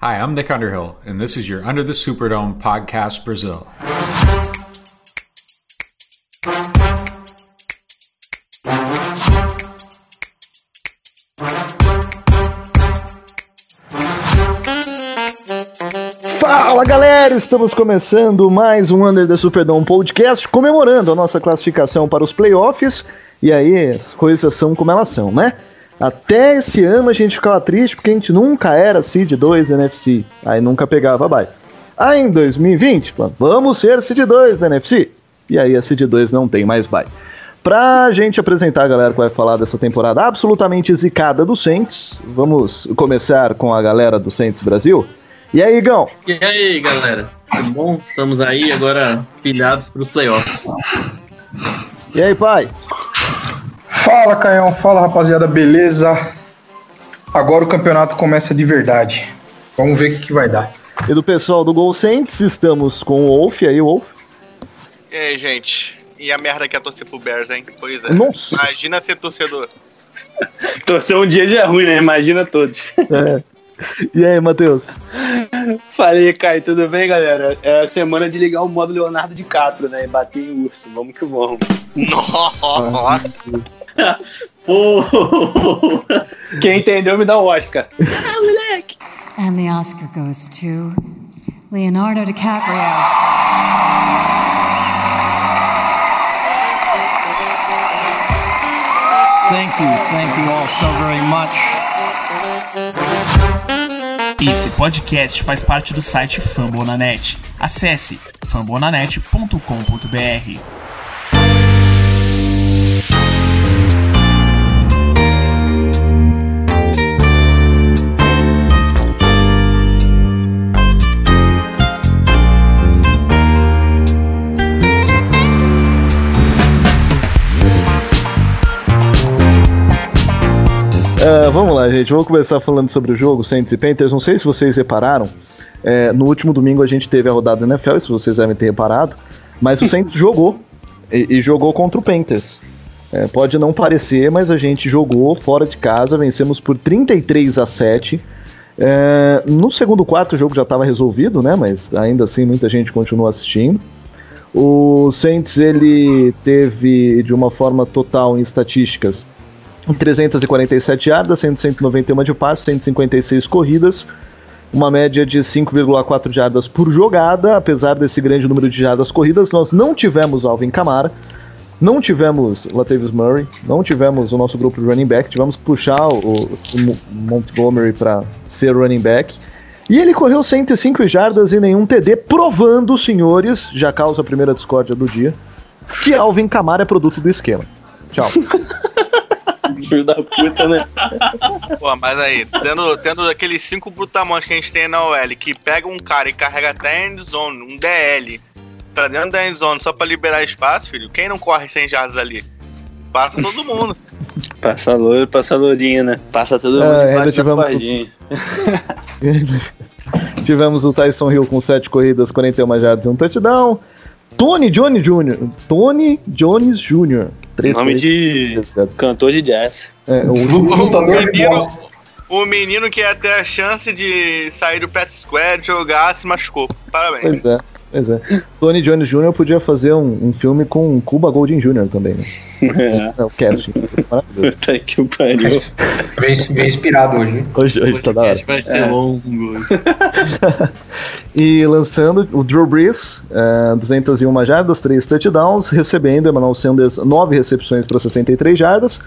Hi, I'm Nick Underhill, and this is your Under the Superdome podcast Brazil. Fala galera, estamos começando mais um Under the Superdome podcast comemorando a nossa classificação para os playoffs. E aí, as coisas são como elas são, né? Até esse ano a gente ficava triste porque a gente nunca era Seed 2 da NFC, aí nunca pegava bye. Aí em 2020, vamos ser Seed 2 da NFC. E aí a Seed 2 não tem mais bye. Pra gente apresentar a galera que vai falar dessa temporada absolutamente zicada do Saints, vamos começar com a galera do Saints Brasil. E aí, Igão? E aí, galera? Tudo bom? Estamos aí agora pilhados para os playoffs. E aí, pai? Fala, Caião. Fala, rapaziada. Beleza? Agora o campeonato começa de verdade. Vamos ver o que, que vai dar. E do pessoal do Gol Saints, estamos com o Wolf. E aí, Wolf? E aí, gente? E a merda que é torcer pro Bears, hein? Pois é. Nossa. Imagina ser torcedor. Torcer um dia já é ruim, né? Imagina todos. É. E aí, Matheus? Falei, Caio, tudo bem, galera? É a semana de ligar o modo Leonardo DiCaprio, né? E bater em urso. Vamos que vamos. Nossa! Pô! Quem entendeu me dá o Oscar. And the Oscar goes to Leonardo DiCaprio. Thank you, thank you all so very much. Esse podcast faz parte do site Fambonanet. Acesse fambonanet.com.br. Ah, vamos lá, gente. Vamos começar falando sobre o jogo Saints e Panthers. Não sei se vocês repararam. é, no último domingo a gente teve a rodada da NFL, isso vocês devem ter reparado. Mas o Saints jogou. E, e jogou contra o Panthers. É, pode não parecer, mas a gente jogou fora de casa, vencemos por 33 a 7. É, no segundo quarto o jogo já estava resolvido, né? Mas ainda assim muita gente continua assistindo. O Saints ele teve de uma forma total em estatísticas 347 yardas, 191 de passe, 156 corridas, uma média de 5,4 jardas por jogada. Apesar desse grande número de jardas corridas, nós não tivemos Alvin Kamara, não tivemos Latavius Murray, não tivemos o nosso grupo de running back, tivemos que puxar o, o Montgomery para ser running back. E ele correu 105 jardas e nenhum TD, provando, senhores, já causa a primeira discórdia do dia, que Alvin Kamara é produto do esquema. Tchau. Filho da puta, né? Pô, mas aí, tendo, tendo aqueles cinco brutamontes que a gente tem na OL, que pega um cara e carrega até a endzone, um DL, pra dentro da endzone só pra liberar espaço, filho, quem não corre 100 jardas ali? Passa todo mundo. Passa loiro, passa lourinho, né? Passa todo mundo É, ainda debaixo da tivemos- cordinha. Tivemos o Tyson Hill com 7 corridas, 41 jardas e um touchdown. Tony Johnny Jr. Tony Jones Jr. Três Nome de cantor de jazz. É, o, O Lutador de menino, o menino que ia ter a chance de sair do Pet Square, jogar, se machucou. Parabéns. pois é, pois é. Tony Jones Jr. podia fazer um, um filme com Cuba Golding Jr. também, né? É, o casting. Maravilhoso. Puta que pariu. Vem, vem inspirado hoje, hein? Hoje, hoje tá da hora. Vai ser longo. E lançando o Drew Brees, é, 201 jardas, 3 touchdowns, recebendo Emmanuel Sanders 9 recepções para 63 jardas,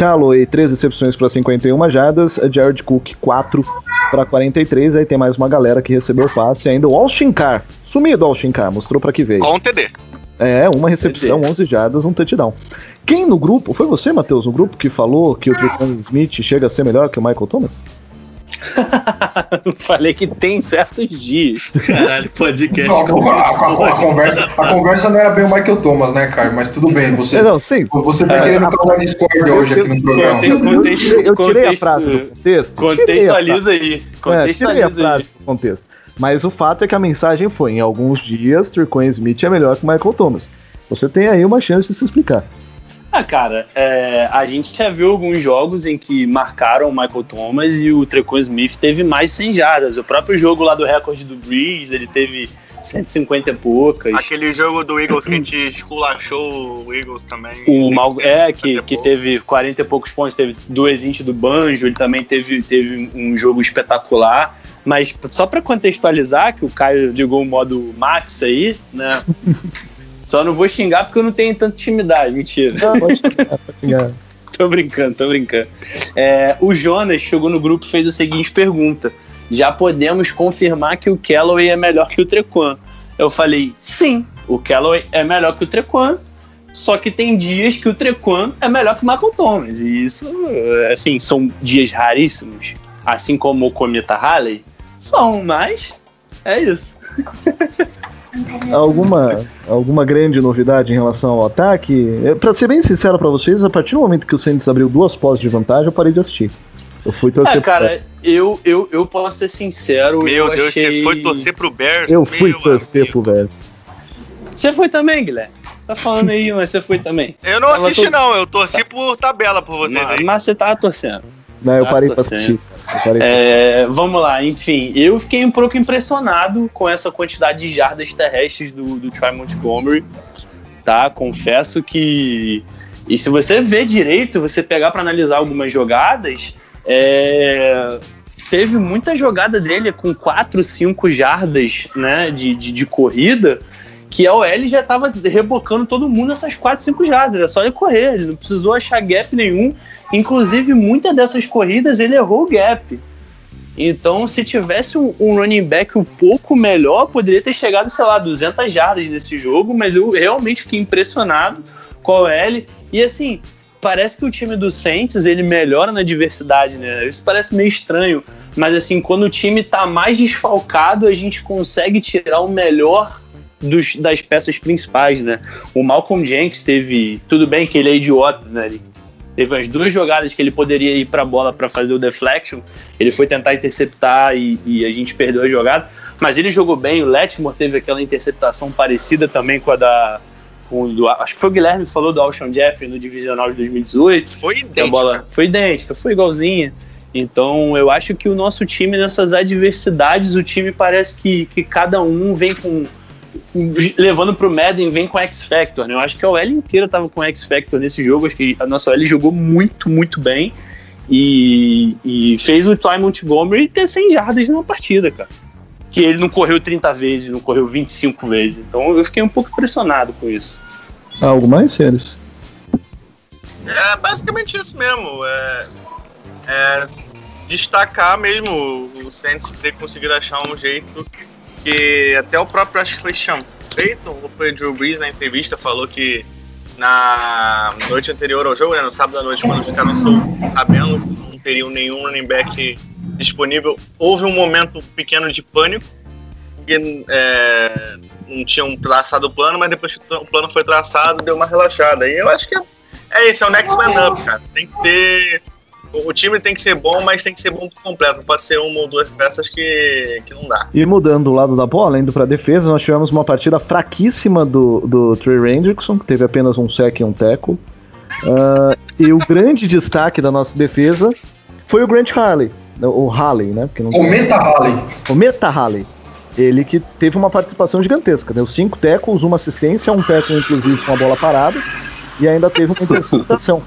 Calloway 3 recepções para 51 jardas, Jared Cook 4 para 43, aí tem mais uma galera que recebeu passe, ainda o Austin Carr, sumido o Austin Carr, mostrou para que veio. Com TD. É, uma recepção, 11 jardas, um touchdown. Quem no grupo, foi você, Matheus, no grupo que falou que o Tristan Smith chega a ser melhor que o Michael Thomas? Falei que tem certos dias. Caralho, podcast Não, a, a- a- a conversa, a conversa não era bem o Michael Thomas, né, Caio? Mas tudo bem, você, É, não, sim, você tá querendo causar discórdia hoje aqui no programa. eu- eu, eu tirei a frase do contexto. Contextualiza aí. É, tirei a Contextualiza frase aí. do contexto. Mas o fato é que a mensagem foi: em alguns dias, Turcoing Smith é melhor que o Michael Thomas. Você tem aí uma chance de se explicar. Ah, cara, é, a gente já viu alguns jogos em que marcaram o Michael Thomas e o Trequan Smith teve mais 100 jardas. O próprio jogo lá do recorde do Breeze, ele teve 150 e poucas. Aquele jogo do Eagles que a gente esculachou o Eagles também. O Mal, é, que, 150 que teve 40 e poucos pontos, teve duas int do Banjo, ele também teve, teve um jogo espetacular. Mas só pra contextualizar, que o Caio ligou o modo Max aí, né? Só não vou xingar porque eu não tenho tanta intimidade, mentira. Não, pode xingar, pode xingar. Tô brincando, tô brincando. É, o Jonas chegou no grupo e fez a seguinte pergunta: Já podemos confirmar que o Callaway é melhor que o Trequan? Eu falei, sim, o Callaway é melhor que o Trequan, só que tem dias que o Trequan é melhor que o Michael Thomas. E isso, assim, são dias raríssimos. Assim como o Cometa Halley, são, mas é isso. Alguma, alguma grande novidade em relação ao ataque? É, Pra ser bem sincero pra vocês, a partir do momento que o Saints abriu duas pós de vantagem, eu parei de assistir. Eu fui torcer É, cara, eu, eu, eu posso ser sincero. Meu eu Deus, achei... você foi torcer pro Bears? Eu fui torcer amigo. pro velho. Você foi também, Guilherme? Tá falando aí, mas você foi também. Eu não Tava assisti, todo- não. Eu torci por tabela por vocês Mas, aí. mas você tava torcendo. Não, eu Ah, parei tô pra assistir. É, vamos lá, enfim, eu fiquei um pouco impressionado com essa quantidade de jardas terrestres do, do Troy Montgomery, tá? Confesso que. E se você ver direito, você pegar para analisar algumas jogadas, é, teve muita jogada dele com 4, 5 jardas né, de, de, de corrida, que a OL já tava rebocando todo mundo nessas 4, 5 jardas. Era só ele correr, ele não precisou achar gap nenhum. Inclusive, muitas dessas corridas ele errou o gap. Então, se tivesse um, um running back um pouco melhor, poderia ter chegado, sei lá, 200 jardas nesse jogo, mas eu realmente fiquei impressionado com a OL. E assim, parece que o time do Saints, ele melhora na diversidade, né? Isso parece meio estranho, mas assim, quando o time tá mais desfalcado, a gente consegue tirar o melhor dos- das peças principais, né? O Malcolm Jenkins teve, tudo bem que ele é idiota, né? Ele teve as duas jogadas que ele poderia ir para a bola para fazer o deflection. Ele foi tentar interceptar e, e a gente perdeu a jogada. Mas ele jogou bem. O Letmore teve aquela interceptação parecida também com a da. Com do, acho que foi o Guilherme que falou do Alshon Jeffrey no Divisional de 2018. Foi Que a bola foi idêntica, foi igualzinha. Então eu acho que o nosso time, nessas adversidades, o time parece que, que cada um vem com. Levando pro Madden, vem com X Factor, né? Eu acho que a OL inteira tava com X Factor nesse jogo. Acho que a nossa OL jogou muito, muito bem. E, e fez o Ty Montgomery ter 100 jardas numa partida, cara. Que ele não correu 30 vezes, não correu 25 vezes. Então eu fiquei um pouco impressionado com isso. Algo mais, senhores? É basicamente isso mesmo. É, é destacar mesmo o Saints ter conseguido achar um jeito que até o próprio, acho que foi Sean Payton ou foi Drew Brees na entrevista, falou que na noite anterior ao jogo, né, no sábado à noite, quando ficaram sabendo não teriam nenhum running back disponível, houve um momento pequeno de pânico, porque é, não tinham traçado o plano, mas depois que o plano foi traçado, deu uma relaxada. E eu acho que é é isso, é o next man up, cara. Tem que ter. O o time tem que ser bom, mas tem que ser bom por completo. Não pode ser uma ou duas peças que, que não dá. E mudando o lado da bola, indo pra defesa, nós tivemos uma partida fraquíssima do, do Trey Hendrickson, que teve apenas um sec e um tackle. Ah, e o grande destaque da nossa defesa foi o Grant Harley, o Harley, né? Porque não Comenta Halley. o Meta Harley. Ele que teve uma participação gigantesca, deu cinco tackles, uma assistência, um tackle inclusive com a bola parada, e ainda teve uma interceptação.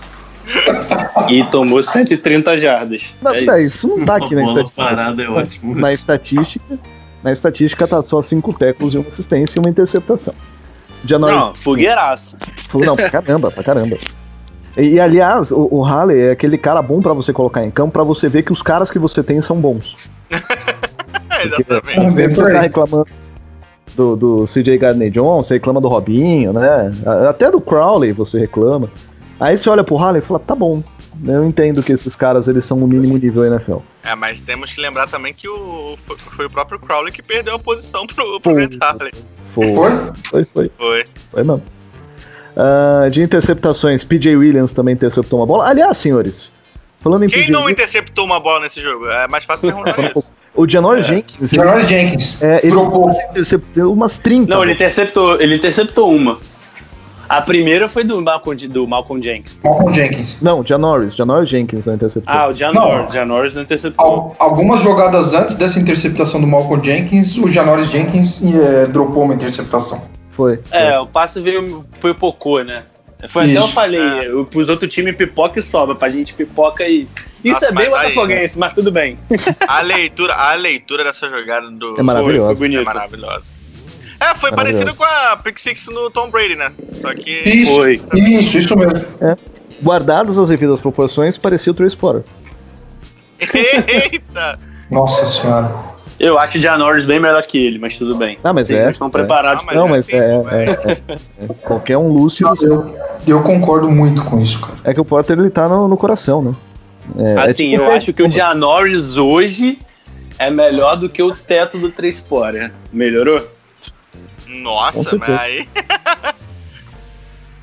E tomou 130 jardas. Mas, É tá, isso. isso não tá aqui na estatística. parada é ótimo. Na estatística, na estatística tá só cinco tackles e uma assistência e uma interceptação. Janor, Não, fogueiraça. não, pra caramba, pra caramba. E, e, aliás, o, o Halley é aquele cara bom pra você colocar em campo pra você ver que os caras que você tem são bons. É, Porque exatamente. às vezes Bem por você tá reclamando do, do CJ Gardner Johnson, você reclama do Robinho, né? Até do Crowley você reclama. Aí você olha pro Halley e fala, tá bom. Eu entendo que esses caras eles são no mínimo nível NFL. É, mas temos que lembrar também que o, foi, foi o próprio Crowley que perdeu a posição pro, pro Foi. Grant Harley. Foi, Foi? foi, foi, Foi. foi mesmo. Ah, de interceptações, PJ Williams também interceptou uma bola. Aliás, senhores, falando em Quem PJ não Williams, interceptou uma bola nesse jogo? É mais fácil perguntar isso. o Janor Jenkins, ele, Jonas Jenkins. é, ele Dropou. interceptou umas 30. Não, ele interceptou, ele interceptou uma. A primeira foi do Malcolm, do Malcolm Jenkins. Malcolm Jenkins. Não, Janoris. Janoris Jenkins na interceptou. Ah, o Janoris. Janoris não interceptou. Al- algumas jogadas antes dessa interceptação do Malcolm Jenkins, o Janoris Jenkins eh, dropou uma interceptação. Foi. É, o passe veio foi pocô, né? Foi até eu falei, É. eu, pros outros times pipoca e sobra, pra gente pipoca e. Isso Nossa, é bem botafoguense, mas tudo bem. A leitura, a leitura dessa jogada do. É maravilhoso. Foi, foi É bonito. maravilhosa. É, foi parecido com a Pick Six no Tom Brady, né? Só que. Isso, Foi. isso, isso mesmo. Guardadas as devidas proporções, parecia o Trace Potter. Eita! Nossa senhora. Eu acho o Janoris bem melhor que ele, mas tudo bem. Ah, mas Vocês é, não estão é. preparados Ah, mas não, é mas assim, é, pô, é, é, é. Qualquer um lúcido. Eu, eu concordo muito com isso, cara. É que o Potter ele tá no, no coração, né? É, é Assim, tipo eu acho que o Fred- Janoris hoje é melhor do que o teto do Trace Potter. Melhorou? Nossa, mas aí.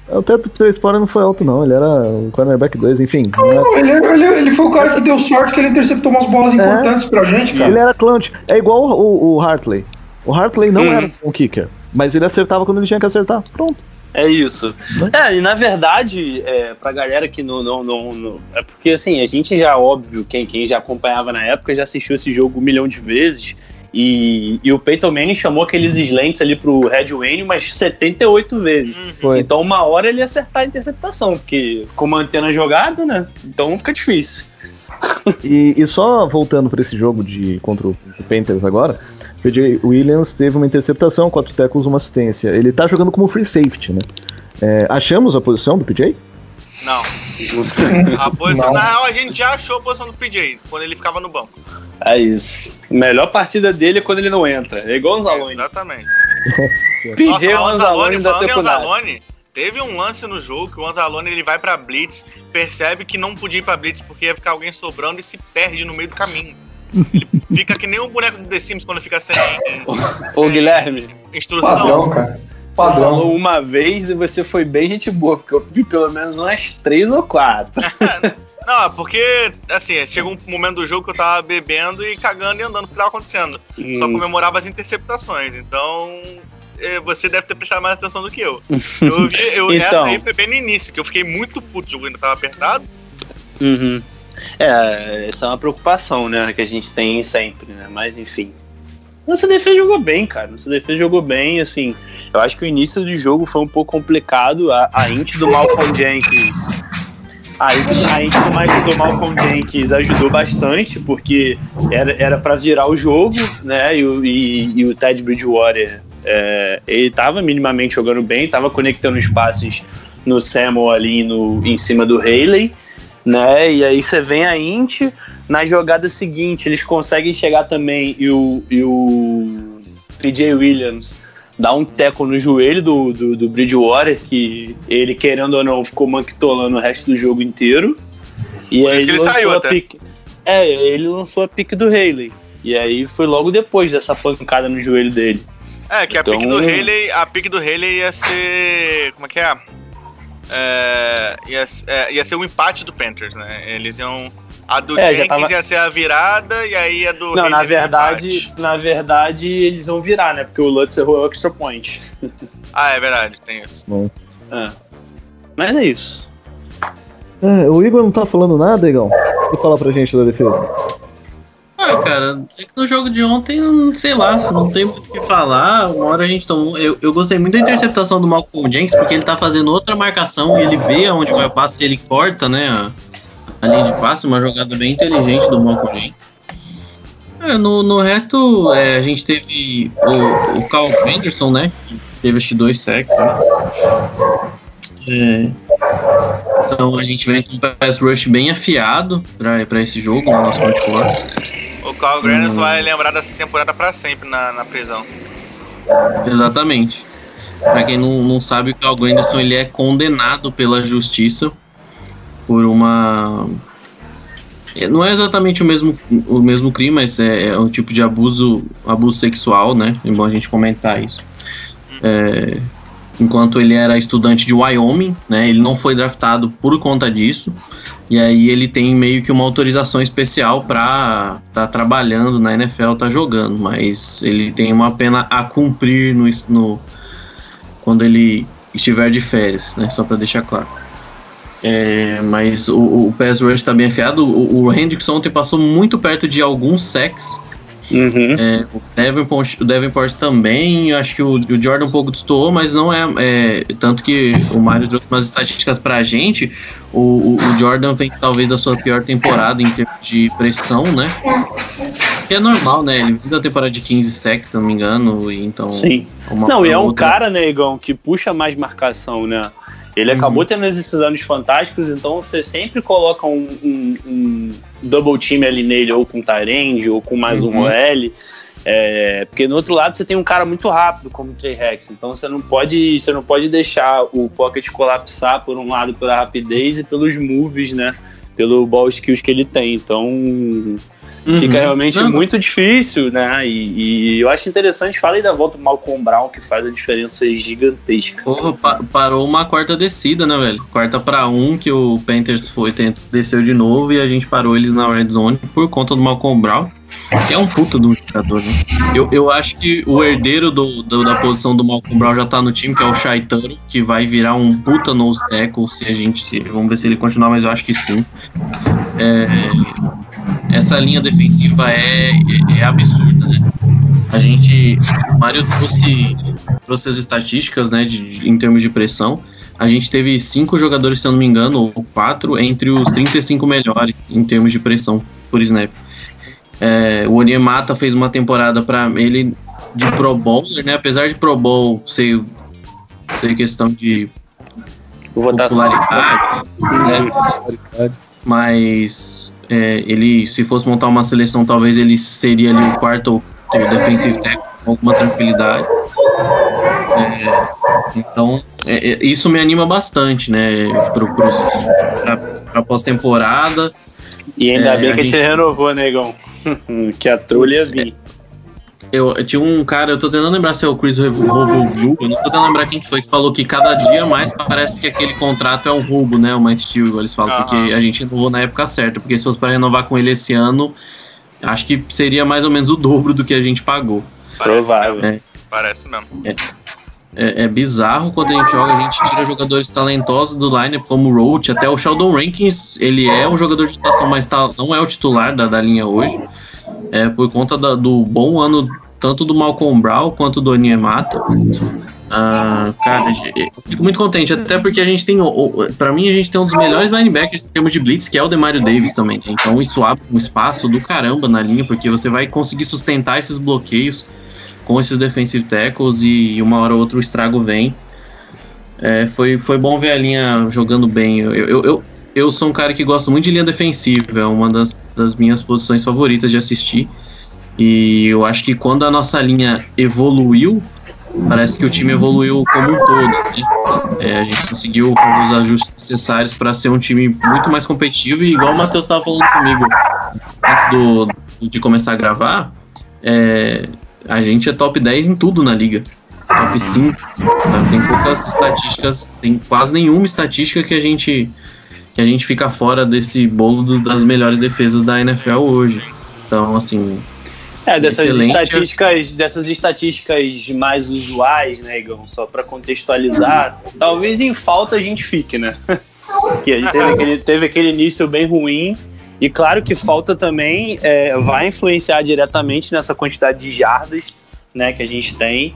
O teto do Trace Potter não foi alto, não. Ele era o cornerback 2, enfim. não é- Não, Ele, ele, ele foi o cara que deu sorte que ele interceptou umas bolas importantes pra gente, cara. Ele era clutch. É igual o, o Hartley. O Hartley não era um kicker, mas ele acertava quando ele tinha que acertar. Pronto. É isso. Né? É, e na verdade, é, pra galera que não, não, não, não- É porque assim, a gente já, óbvio, quem, quem já acompanhava na época já assistiu esse jogo um milhão de vezes. E, e o Peyton Manning chamou aqueles slants ali pro Red Wayne umas 78 vezes. Foi. Então, uma hora ele ia acertar a interceptação, porque com uma antena jogada, né? Então fica difícil. E, e só voltando para esse jogo de contra o Panthers agora, o PJ Williams teve uma interceptação, quatro tackles, uma assistência. Ele tá jogando como free safety, né? É, achamos a posição do PJ? Não. A posição, Não. na real, a gente já achou a posição do PJ quando ele ficava no banco. É isso. Melhor partida dele é quando ele não entra. É igual o Zalone. Exatamente. PJ Nossa, o o Anzalone falando em. Anzalone, teve um lance no jogo que o Anzalone ele vai pra Blitz, percebe que não podia ir pra Blitz porque ia ficar alguém sobrando e se perde no meio do caminho. Ele fica que nem o boneco do The Sims quando fica sem Ô, Guilherme, instrução. Padrão, cara. Você Padrão. falou uma vez e você foi bem gente boa, porque eu vi pelo menos umas três ou quatro. Não, é porque, assim, chegou um momento do jogo que eu tava bebendo e cagando e andando o que tava acontecendo. Só Hum. comemorava as interceptações, então é, você deve ter prestado mais atenção do que eu. Eu vi, eu, Então. essa aí foi bem no início, que eu fiquei muito puto, o jogo ainda tava apertado. Uhum. É, essa é uma preocupação, né, que a gente tem sempre, né? Mas enfim. Nossa defesa jogou bem, cara. Nossa defesa jogou bem, assim. Eu acho que o início do jogo foi um pouco complicado. A, a int do Malcolm Jenkins. A, a int do, do Malcolm Jenkins ajudou bastante, porque era, pra virar o jogo, né? E, o- e- e o Ted Bridgewater, é, ele tava minimamente jogando bem, tava conectando os passes no Samuel ali no, em cima do Haley né? E aí você vem a Int, na jogada seguinte eles conseguem chegar também e o, e o PJ Williams dá um teco no joelho do, do, do Bridgewater, que ele, querendo ou não, ficou manquitolando o resto do jogo inteiro. E Por aí ele lançou saiu a até. pique. É, ele lançou a pique do Haley. E aí foi logo depois dessa pancada no joelho dele. É, que a Então- pick do Haley, a pick do Haley ia ser. Como é que é? É, ia, é, ia ser o empate do Panthers, né? Eles iam. A do É, Jenkins tava- ia ser a virada e aí a do Não, na o verdade, na verdade, eles vão virar, né? Porque o Lutz errou o extra point. Ah, é verdade, tem isso. É. Mas é isso. É, o Igor não tá falando nada, Igão? Você fala pra gente da defesa. Ah, cara, é que no jogo de ontem, sei lá, não tem muito o que falar. Uma hora a gente tomou. Eu, eu gostei muito da interceptação do Malcolm Jenkins, porque ele tá fazendo outra marcação e ele vê aonde vai o passe e ele corta, né? A, a linha de passe, uma jogada bem inteligente do Malcolm. É, no, no resto, é, a gente teve o, o Carl Henderson, né? que Teve acho que dois sacks, né? É, então a gente vem com um pass rush bem afiado pra, pra esse jogo, no nosso front four. O Carl Grannis Hum. vai lembrar dessa temporada pra sempre na, na prisão. Exatamente. Pra quem não, não sabe, o Carl Granderson ele é condenado pela justiça por uma. é, Não é exatamente o mesmo, o mesmo crime, mas é, é um tipo de abuso, abuso sexual, né? É bom a gente comentar isso. É, enquanto ele era estudante de Wyoming, né? Ele não foi draftado por conta disso. E aí ele tem meio que uma autorização especial para estar trabalhando na NFL, tá jogando, mas ele tem uma pena a cumprir no, no quando ele estiver de férias, né? Só para deixar claro. É, mas o, o pass rush tá bem afiado. O, o Hendrickson ontem passou muito perto de alguns sacks. Uhum. É, o, Davenport, o Davenport também, acho que o, o Jordan um pouco destoou, mas não é, é, Tanto que o Mário trouxe umas estatísticas pra gente. O, o, o, Jordan vem talvez da sua pior temporada em termos de pressão, né? Que é normal, né? Ele vem da temporada de 15 sacks, se não me engano. E então. Sim. não, e é um outra... cara, né, Igão, que puxa mais marcação, né? Ele uhum. acabou tendo esses anos fantásticos, então você sempre coloca um, um, um double team ali nele, ou com Tyrande, ou com mais uhum. um OL. É, porque no outro lado você tem um cara muito rápido como o Trey Rex, então você não pode você não pode deixar o pocket colapsar por um lado pela rapidez e pelos moves, né? Pelo ball skills que ele tem. Então Uhum. Fica realmente não. muito difícil, né? E, e, eu acho interessante, fala aí da volta do Malcolm Brown, que faz a diferença gigantesca. Porra, pa parou uma quarta descida, né, velho? Quarta para um, que o Panthers foi, tentou, desceu de novo e a gente parou eles na red zone por conta do Malcolm Brown, que é um puta do jogador, né? Eu, eu acho que o herdeiro do, do, da posição do Malcolm Brown já tá no time, que é o Shaitano, que vai virar um puta nose tackle se a gente. Se, vamos ver se ele continuar, mas eu acho que sim. É, essa linha defensiva é, é, é absurda, né? A gente, o Mário trouxe, trouxe as estatísticas, né, de, de, em termos de pressão. A gente teve cinco jogadores, se eu não me engano, ou quatro, entre os 35 melhores em termos de pressão por snap. É, o Onyemata fez uma temporada para ele de Pro Bowler, né? Apesar de Pro Bowl ser, ser questão de popularidade, né? mas é, ele, se fosse montar uma seleção, talvez ele seria ali o quarto ou defensive tackle com alguma tranquilidade. É, então, é, é, isso me anima bastante, né, para pós-temporada. E ainda é, bem que a gente renovou, negão, que a ia vir. Eu, eu, tinha um cara, eu tô tentando lembrar se é o Chris Rovoglu, eu não tô tentando lembrar quem foi, que falou que cada dia mais parece que aquele contrato é um roubo, né? O Mike Steele, eles falam, uhum. porque a gente renovou na época certa, porque se fosse para renovar com ele esse ano, acho que seria mais ou menos o dobro do que a gente pagou. Provável. É. Parece mesmo. É. É, é, bizarro quando a gente joga, a gente tira jogadores talentosos do lineup como o Roach, até o Sheldon Rankins, ele é um jogador de rotação, mas tá, não é o titular da, da linha hoje é, por conta da, do bom ano tanto do Malcolm Brown quanto do Onyemata. Ah, cara, eu fico muito contente, até porque a gente tem, para mim, a gente tem um dos melhores linebackers em termos de blitz, que é o Demario Davis também. Né? Então isso abre um espaço do caramba na linha, porque você vai conseguir sustentar esses bloqueios com esses defensive tackles e uma hora ou outra o estrago vem. É, foi, foi bom ver a linha jogando bem. Eu, eu, eu, eu sou um cara que gosta muito de linha defensiva, é uma das, das minhas posições favoritas de assistir. E eu acho que quando a nossa linha evoluiu, parece que o time evoluiu como um todo. Né? É, a gente conseguiu os ajustes necessários para ser um time muito mais competitivo. E igual o Matheus estava falando comigo antes do, de começar a gravar, é, a gente é top 10 em tudo na liga. Top 5. Tem poucas estatísticas, tem quase nenhuma estatística que a gente que a gente fica fora desse bolo do, das melhores defesas da NFL hoje. Então, assim. É, dessas excelente. estatísticas, dessas estatísticas mais usuais, né, Igão? Só para contextualizar, talvez em falta a gente fique, né? que a gente teve aquele, teve aquele início bem ruim. E claro que falta também é, vai influenciar diretamente nessa quantidade de jardas né, que a gente tem,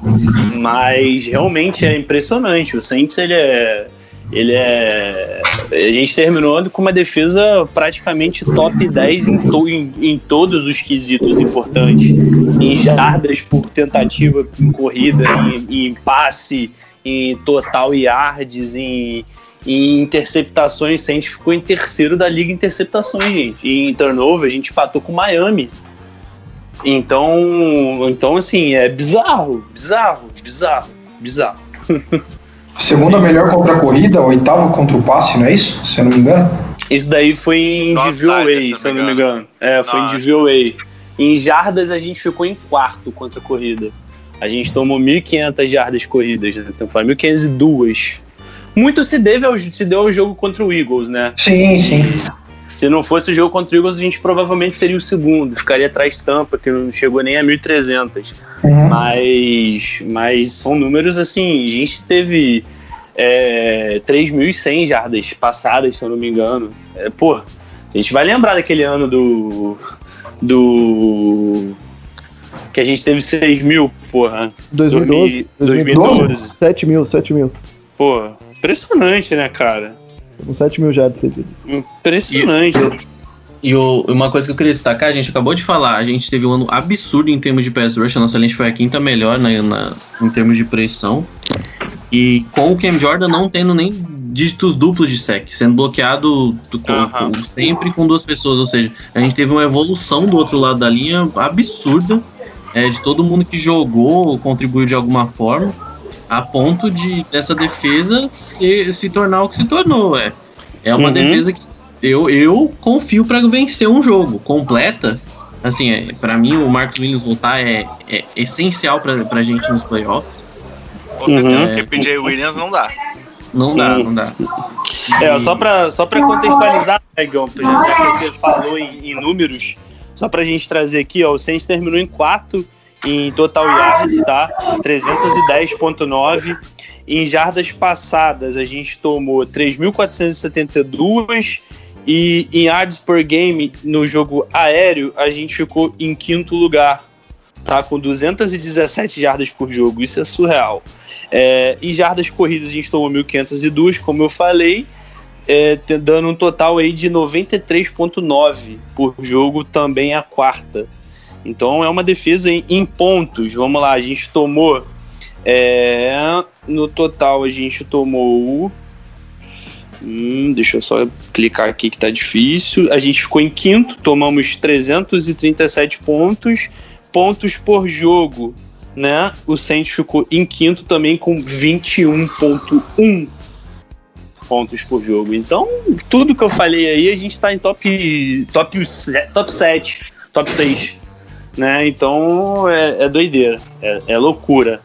mas realmente é impressionante. O Saints ele é ele é. A gente terminou com uma defesa praticamente top 10 em, to, em, em todos os quesitos importantes. Em jardas por tentativa em corrida, em, em passe, em total yards, em, em interceptações. A gente ficou em terceiro da liga em interceptações, gente. E em turnover, a gente empatou com Miami. Então, então assim, é bizarro, bizarro, bizarro, bizarro. Segunda melhor contra a corrida, oitavo contra o passe, não é isso? Se eu não me engano. Isso daí foi em DVOA, se eu não me engano. É, foi em DVOA. Em jardas a gente ficou em quarto contra a corrida. A gente tomou 1.500 jardas corridas, né? Então foi 1.502. Muito se, deve ao, se deu ao jogo contra o Eagles, né? Sim, sim. Se não fosse o jogo contra o Eagles, a gente provavelmente seria o segundo. Ficaria atrás Tampa, que não chegou nem a 1.300. Uhum. Mas, mas são números assim. A gente teve é, 3.100 jardas passadas, se eu não me engano. É, pô, a gente vai lembrar daquele ano do. do. que a gente teve 6 mil, porra. 2012. 2012. 7 mil, 7 mil. Pô, impressionante, né, cara? Com 7 mil já de cedido. Impressionante. E o- uma coisa que eu queria destacar, a gente acabou de falar, a gente teve um ano absurdo em termos de pass rush, a nossa linha foi a quinta melhor na, na- em termos de pressão. E com o Cam Jordan não tendo nem dígitos duplos de sec, sendo bloqueado com- com- sempre com duas pessoas, ou seja, a gente teve uma evolução do outro lado da linha absurda, é, de todo mundo que jogou ou contribuiu de alguma forma, a ponto de dessa defesa se, se tornar o que se tornou. É, é uma Uhum. defesa que eu, eu confio pra vencer um jogo completa. Assim, é, para mim, o Marcos Williams voltar é, é essencial pra, pra gente nos playoffs. Uhum. porque PJ Williams não dá. Não dá, Hum. não dá. É, só pra, só pra contextualizar, né, já, já que você falou em, em números, só pra gente trazer aqui, ó, o Saints terminou em quarto em total yards, tá? 310.9. Em jardas passadas, a gente tomou 3.472 e em yards per game no jogo aéreo, a gente ficou em quinto lugar, tá? Com 217 jardas por jogo. Isso é surreal. É, em jardas corridas, a gente tomou 1.502, como eu falei, é, dando um total aí de 93,9 por jogo, também a quarta. Então é uma defesa em, em pontos. Vamos lá, a gente tomou. é, no total, a gente tomou. Hum, deixa eu só clicar aqui que tá difícil. A gente ficou em quinto, tomamos 337 pontos. Pontos por jogo, né? O Saints ficou em quinto também com 21,1 pontos por jogo. Então, tudo que eu falei aí, a gente tá em top, top, top 7, top 6. Né? Então é, é doideira, é, é loucura.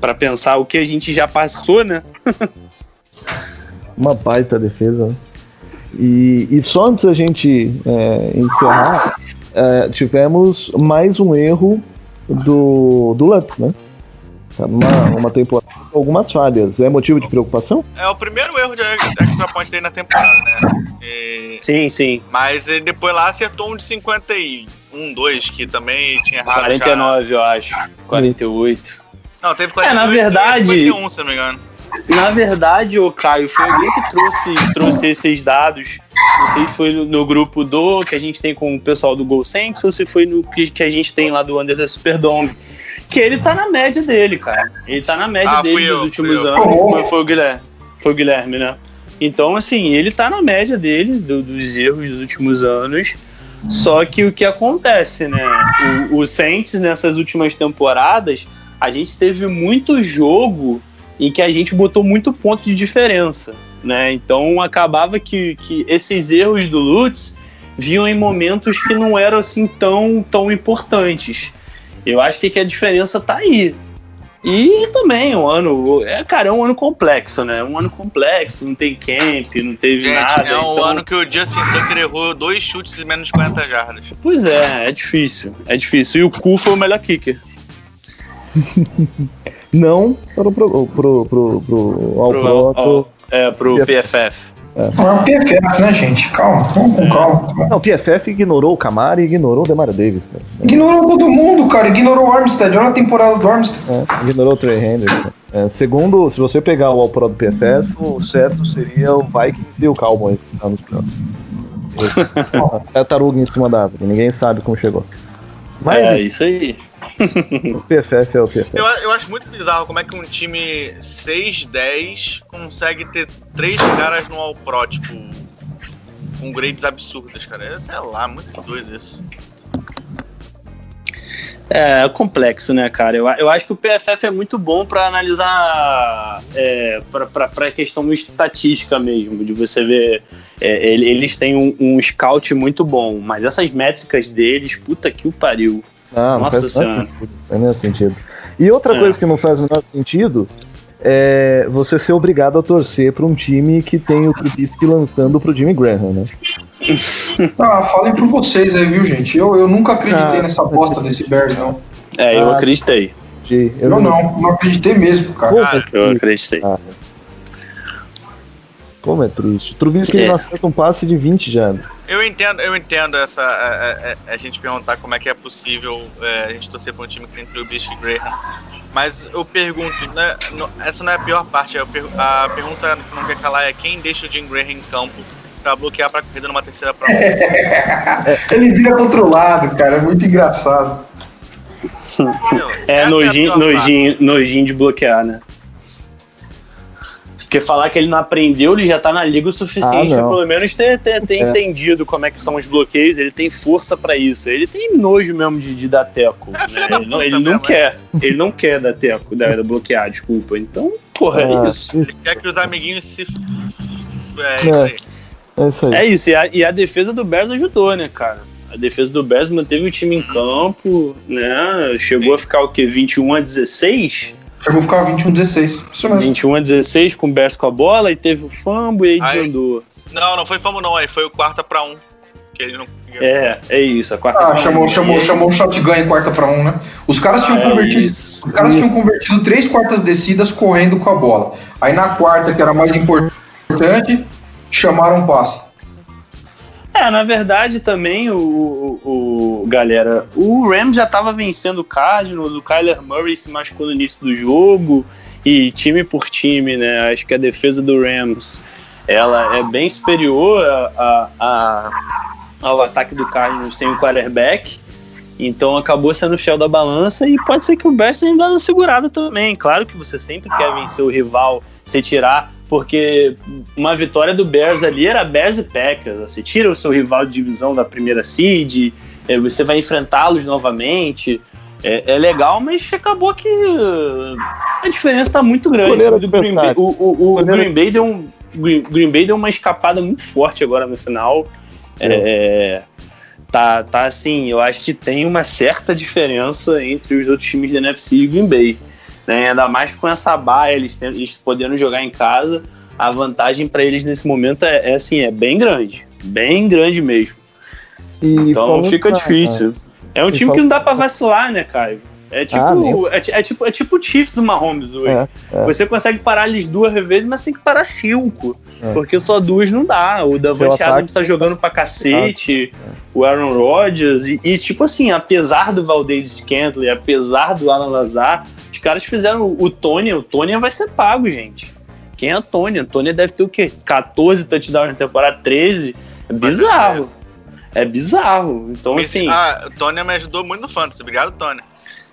Pra pensar o que a gente já passou, né? Uma baita defesa. né? E, e só antes da gente é, encerrar, é, tivemos mais um erro do, do Lutz, né? Tá numa uma temporada com algumas falhas. É motivo de preocupação? É o primeiro erro de extra point dele na temporada, né? E- Sim, sim. Mas ele depois lá acertou um de 51, 2, que também tinha errado. já. 49, eu acho. 48. Não, teve É, na 48 verdade- e 51, se não me engano. Na verdade, o Caio, foi alguém que trouxe, trouxe esses dados. Não sei se foi no, grupo do que a gente tem com o pessoal do Gol Saints ou se foi no que, que a gente tem lá do Anderson Superdome. Que ele tá na média dele, cara. Ele tá na média Ah, dele fui nos eu, últimos eu. anos. Oh. Foi, foi o Guilherme. Foi o Guilherme, né? Então, assim, ele tá na média dele, do- dos erros dos últimos anos. Só que o que acontece, né? O, o Saints, nessas últimas temporadas, a gente teve muito jogo em que a gente botou muito ponto de diferença, né? Então acabava que, que esses erros do Lutz vinham em momentos que não eram assim tão, tão importantes. Eu acho que, que a diferença tá aí. E também um ano, é, cara, é um ano complexo, né? Um ano complexo, não tem camp, não teve Gente, nada. é um então- ano que o Justin Tucker errou dois chutes e menos de 40 jardas. Pois é, é difícil, é difícil. E o Cu foi o melhor kicker. Não para o pro, pro, pro, pro, ao Pro- pro- ao- é, pro PFF. Não é um PFF, né, gente? Calma, vamos com calma. Não, o PFF ignorou o Camara e ignorou o Demario Davis, cara. Ignorou todo mundo, cara. Ignorou o Armstead. Olha a temporada do Armstead. É, ignorou o Trey Henderson. É, segundo, se você pegar o All-Pro do PFF, o certo seria o Vikings e o Cowboys anos próximos. É a taruga em cima da árvore, ninguém sabe como chegou. Mas é isso aí. o PFF é o PFF. Eu, eu acho muito bizarro como é que um time 6-10 consegue ter três caras no All Pro, tipo, com grades absurdas, cara. É, Sei lá, muito doido isso. É, é complexo, né, cara? Eu, eu acho que o PFF é muito bom pra analisar é, pra questão estatística mesmo, de você ver. é, ele- eles têm um, um scout muito bom, mas essas métricas deles, puta que o pariu. Não, não Nossa faz Senhora. sentido, não faz sentido. E outra É. coisa que não faz o menor sentido é você ser obrigado a torcer pra um time que tem o Trubisky lançando pro Jimmy Graham, né? Ah, falem por vocês aí, viu, gente? Eu, eu nunca acreditei Ah. nessa bosta desse Bears, não. É, eu Ah. acreditei. De- Eu não, não acreditei mesmo, cara. Cara, Eu acreditei. Ah. Como é triste. Trubisky ele É. acerta um passe de 20 já. Eu entendo, eu entendo essa a, a- a gente perguntar como é que é possível é, a gente torcer pra um time que tem Trubisky e Graham. Mas eu pergunto, né, no- essa não é a pior parte. eu per- A pergunta que não quer calar é quem deixa o Jim Graham em campo pra bloquear pra corrida numa terceira pra um. Ele vira controlado, cara. É muito engraçado. É a nojinho, parte. nojinho, nojinho de bloquear, né? Porque falar que ele não aprendeu, ele já tá na liga o suficiente Ah, pra pelo menos ter, ter, ter É. entendido como é que são os bloqueios, ele tem força pra isso. Ele tem nojo mesmo de, de dar teco. É, né? Ele, não, ele não mesmo, quer. Ele não quer dar teco, da, da bloquear, desculpa. Então, porra, é Ah, isso. Ele quer que os amiguinhos se. É, É. isso aí. É isso aí. É isso, e a, e a defesa do Bears ajudou, né, cara? A defesa do Bears manteve o time em campo, né? Chegou a ficar o quê? 21 a 16? Chegou a ficar 21, 16. Isso mesmo. 21 a 16 com o Bears com a bola e teve o fumble e aí Aí- desandou. Não, não foi famo não, aí foi o quarta pra um. Que ele não conseguiu. É, é isso. A quarta Ah, pra um. chamou, chamou, E aí- chamou o shotgun em quarta pra um, né? Os caras tinham Ah, é convertido. isso. Os caras tinham convertido três quartas descidas correndo com a bola. Aí na quarta, que era mais importante, chamaram um passe. É, na verdade também o, o, o- galera, o Rams já tava vencendo o Cardinals, o Kyler Murray se machucou no início do jogo e time por time, né? Acho que a defesa do Rams ela é bem superior a, a- a- ao ataque do Cardinals sem o quarterback. Então acabou sendo fiel da balança e pode ser que o Bears tenha dado uma segurada também. Claro que você sempre quer vencer o rival, se tirar, porque uma vitória do Bears ali era Bears e Packers. Você tira o seu rival de divisão da primeira seed, eh, você vai enfrentá-los novamente. É, é legal, mas acabou que a diferença está muito grande. O Green Bay, o, o- o Green Bay deu um Green, Bay deu uma escapada muito forte agora no final. É, tá, tá assim, eu acho que tem uma certa diferença entre os outros times da NFC e o Green Bay. Né? Ainda mais com essa baia, eles, tendo- eles podendo jogar em casa, a vantagem para eles nesse momento é, é, assim, é bem grande. Bem grande mesmo. E Então fica difícil. É um E time que não dá pra vacilar, né, Caio? É tipo, Ah, nem- é, é tipo, é tipo o Chiefs do Mahomes hoje. É, é. Você consegue parar eles duas vezes, mas tem que parar cinco. É. Porque só duas não dá. O Davante Adams tá jogando pra cacete, o Aaron Rodgers. E, e, tipo assim, apesar do Valdez Scantling, apesar do Alan Lazar, os caras fizeram o Tony. O Tony vai ser pago, gente. Quem é o Tony? O Tony deve ter o quê? 14 touchdowns na temporada 13. É bizarro. É bizarro. Então, Me- assim. Ah, o Tony me ajudou muito no Fantasy. Obrigado, Tony.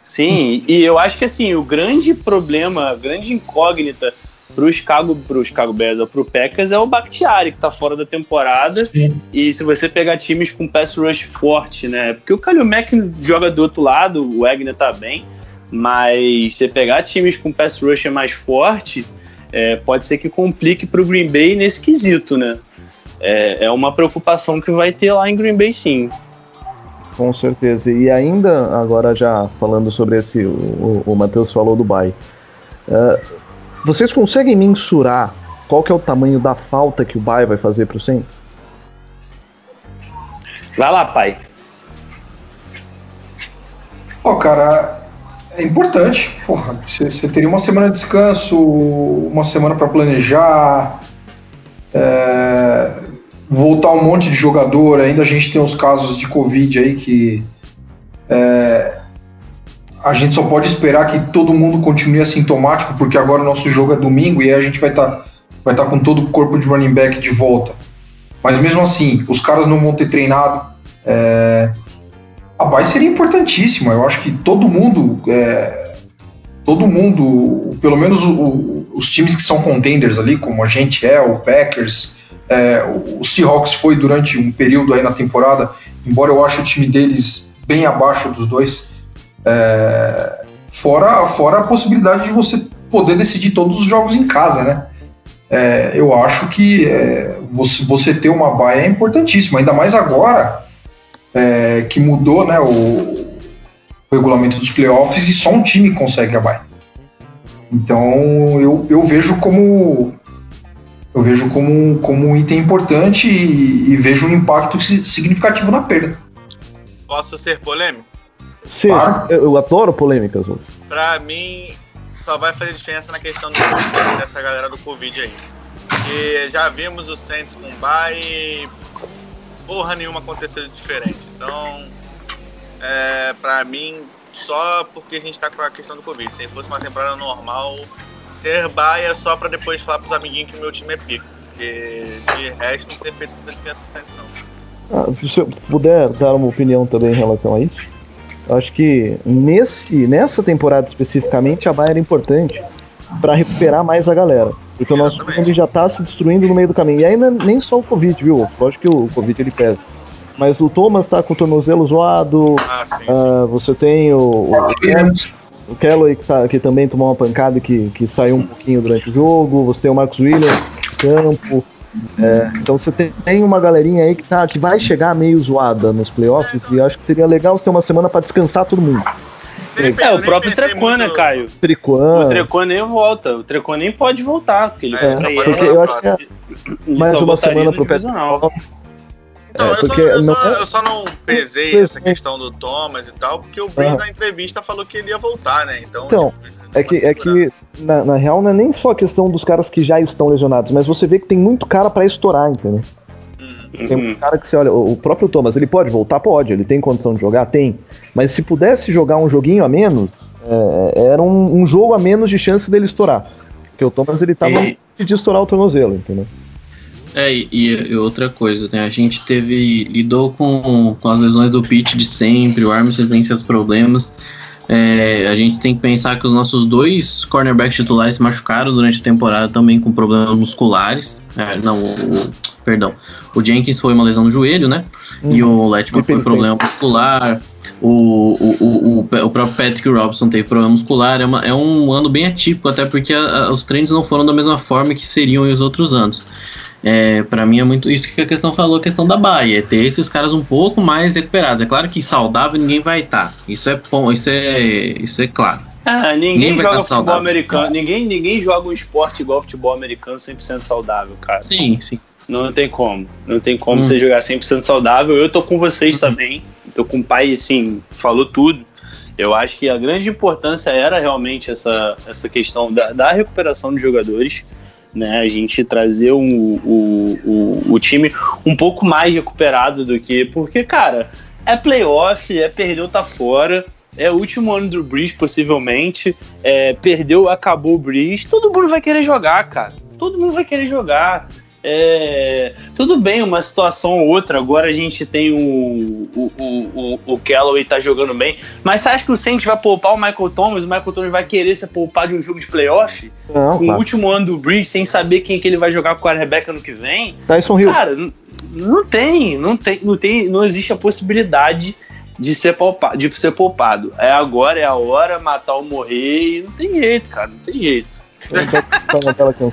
Sim, e eu acho que assim, o grande problema, a grande incógnita pro Chicago, pro Chicago Bears ou pro Packers é o Bakhtiari, que tá fora da temporada. Sim. E se você pegar times com pass rush forte, né? Porque o Kalil Mack joga do outro lado, o Wagner tá bem, mas você pegar times com pass rush mais forte, é, pode ser que complique pro Green Bay nesse quesito, né? É, é uma preocupação que vai ter lá em Green Bay, sim. Com certeza. E ainda, agora já falando sobre esse, o, o, o Matheus falou do Bay. É, vocês conseguem mensurar qual que é o tamanho da falta que o Bay vai fazer pro Saints? Vai lá, pai. Pô, cara, é importante. Porra, você você teria uma semana de descanso, uma semana para planejar, é, voltar um monte de jogador. Ainda a gente tem os casos de Covid aí que é, a gente só pode esperar que todo mundo continue assintomático, porque agora o nosso jogo é domingo e aí a gente vai estar vai tá com todo o corpo de running back de volta. Mas mesmo assim, os caras não vão ter treinado. É, a bye seria importantíssima. Eu acho que todo mundo, é, todo mundo, pelo menos o- o- os times que são contenders ali, como a gente é, o Packers, é, o Seahawks foi durante um período aí na temporada, embora eu ache o time deles bem abaixo dos dois, é, fora, fora a possibilidade de você poder decidir todos os jogos em casa, né? É, eu acho que é, você, você ter uma baia é importantíssimo, ainda mais agora é, que mudou né, o, o regulamento dos playoffs e só um time consegue a baia. Então eu, eu vejo como eu vejo como, como um item importante e, e vejo um impacto si- significativo na perda. Posso ser polêmico? Sim, Claro. eu, eu adoro polêmicas. hoje. Pra mim, só vai fazer diferença na questão do, dessa galera do Covid aí. E já vimos o Saints com e porra nenhuma aconteceu de diferente. Então, é, pra mim, só porque a gente tá com a questão do Covid. Se fosse uma temporada normal, ter é só pra depois falar pros amiguinhos que o meu time é pico. Porque de resto não tem feito muita diferença não. Ah, se eu puder dar uma opinião também em relação a isso, eu acho que nesse, nessa temporada especificamente a Bayern era importante para recuperar mais a galera. Porque o nosso time já tá se destruindo no meio do caminho. E ainda nem só o Covid, viu? Lógico que o Covid ele pesa. Mas o Thomas tá com o tornozelo zoado. Ah, sim, sim. ah, você tem o, o, o Kelly que, tá, que também tomou uma pancada que, que saiu um pouquinho durante o jogo. Você tem o Marcos Williams no campo. É, então você tem, tem uma galerinha aí que, tá, que vai chegar meio zoada nos playoffs. E eu acho que seria legal você ter uma semana para descansar todo mundo. É, o próprio Trequan, né, Caio? Triquan. O Trequan nem volta. O Trequan nem pode voltar, porque ele É, pode Porque eu acho que é mais uma semana pro divisional. Não, É, eu, só, porque eu, não só, é- eu só não pesei essa é. questão do Thomas e tal, porque o Breeze Aham. na entrevista falou que ele ia voltar, né? Então, Então, tipo, É que, é que na, na real, não é nem só a questão dos caras que já estão lesionados, mas você vê que tem muito cara pra estourar, entendeu? Uhum. Tem um cara que você olha, o o próprio Thomas, ele pode voltar? Pode, ele tem condição de jogar? Tem. Mas se pudesse jogar um joguinho a menos, é, era um, um jogo a menos de chance dele estourar. Porque o Thomas, ele tava E- de estourar o tornozelo, entendeu? É, e, e outra coisa, né? A gente teve. lidou com, com as lesões do Pitt de sempre, o Armstead tem seus problemas. É, a gente tem que pensar que os nossos dois cornerbacks titulares se machucaram durante a temporada também com problemas musculares. É, não, o, o- perdão. O Jenkins foi uma lesão no joelho, né? E o Letman foi um problema muscular. O, o, o, o, próprio Patrick Robson teve problema muscular. É, uma- é um ano bem atípico, até porque a- a- os treinos não foram da mesma forma que seriam os outros anos. É, para mim é muito isso que a questão falou, a questão da Bahia, é ter esses caras um pouco mais recuperados. É claro que saudável ninguém vai estar. Isso é bom, isso é, isso é claro. Ah, ninguém Ninguém vai joga tá futebol saudável. americano. Ninguém, ninguém joga um esporte igual futebol americano 100% saudável, cara. Sim, sim. Não tem como. Não tem como Hum. você jogar 100% saudável. Eu tô com vocês também. O pai, assim, falou tudo. Eu acho que a grande importância era realmente essa, essa questão da, da recuperação dos jogadores. Né, a gente trazer um, o, o, o time um pouco mais recuperado do que. Porque, cara, é playoff, é perdeu, tá fora. É o último ano do Breeze, possivelmente. É, perdeu, acabou o Breeze. Todo mundo vai querer jogar, cara. Todo mundo vai querer jogar. É, tudo bem, uma situação ou outra. Agora a gente tem o, o, o, o, o Callaway tá jogando bem. Mas você acha que o Saints vai poupar o Michael Thomas? O Michael Thomas vai querer ser poupado de um jogo de playoff? Não, Com o último ano do Breeze, sem saber quem que ele vai jogar com o quarterback ano que vem? Tyson Hill. Cara, não tem, não tem, não tem, não existe a possibilidade de ser poupado, de ser poupado. É agora, é a hora, matar ou morrer, e não tem jeito, cara, não tem jeito.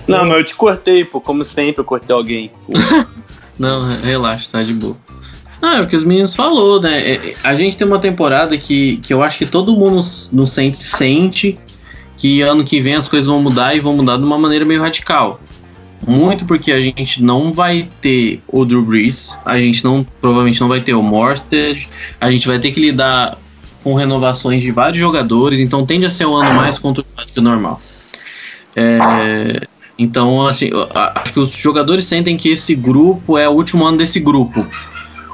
Não, mas eu te cortei, pô, como sempre eu cortei alguém. Não, relaxa, tá de boa. Ah, é o que os meninos falou, né? É, é, A gente tem uma temporada que, que eu acho que todo mundo no sente, sente que ano que vem as coisas vão mudar e vão mudar de uma maneira meio radical. Muito porque a gente não vai ter o Drew Brees, a gente não provavelmente não vai ter o Morstead, a gente vai ter que lidar com renovações de vários jogadores, então tende a ser um ano mais conturbado que o normal. É, então, assim, acho que os jogadores sentem que esse grupo é o último ano desse grupo.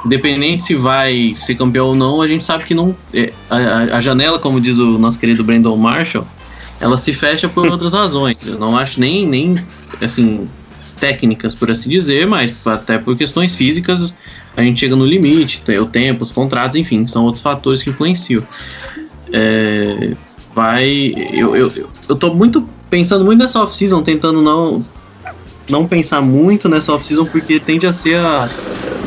Independente se vai ser campeão ou não, a gente sabe que não. é, a, a- janela, como diz o nosso querido Brandon Marshall, ela se fecha por outras razões. Eu não acho nem, nem assim, técnicas, por assim dizer, mas até por questões físicas a gente chega no limite, o tempo, os contratos, enfim, são outros fatores que influenciam. É, vai. Eu, eu, eu- eu tô muito pensando muito nessa off-season, tentando não, não pensar muito nessa off-season, porque tende a ser a,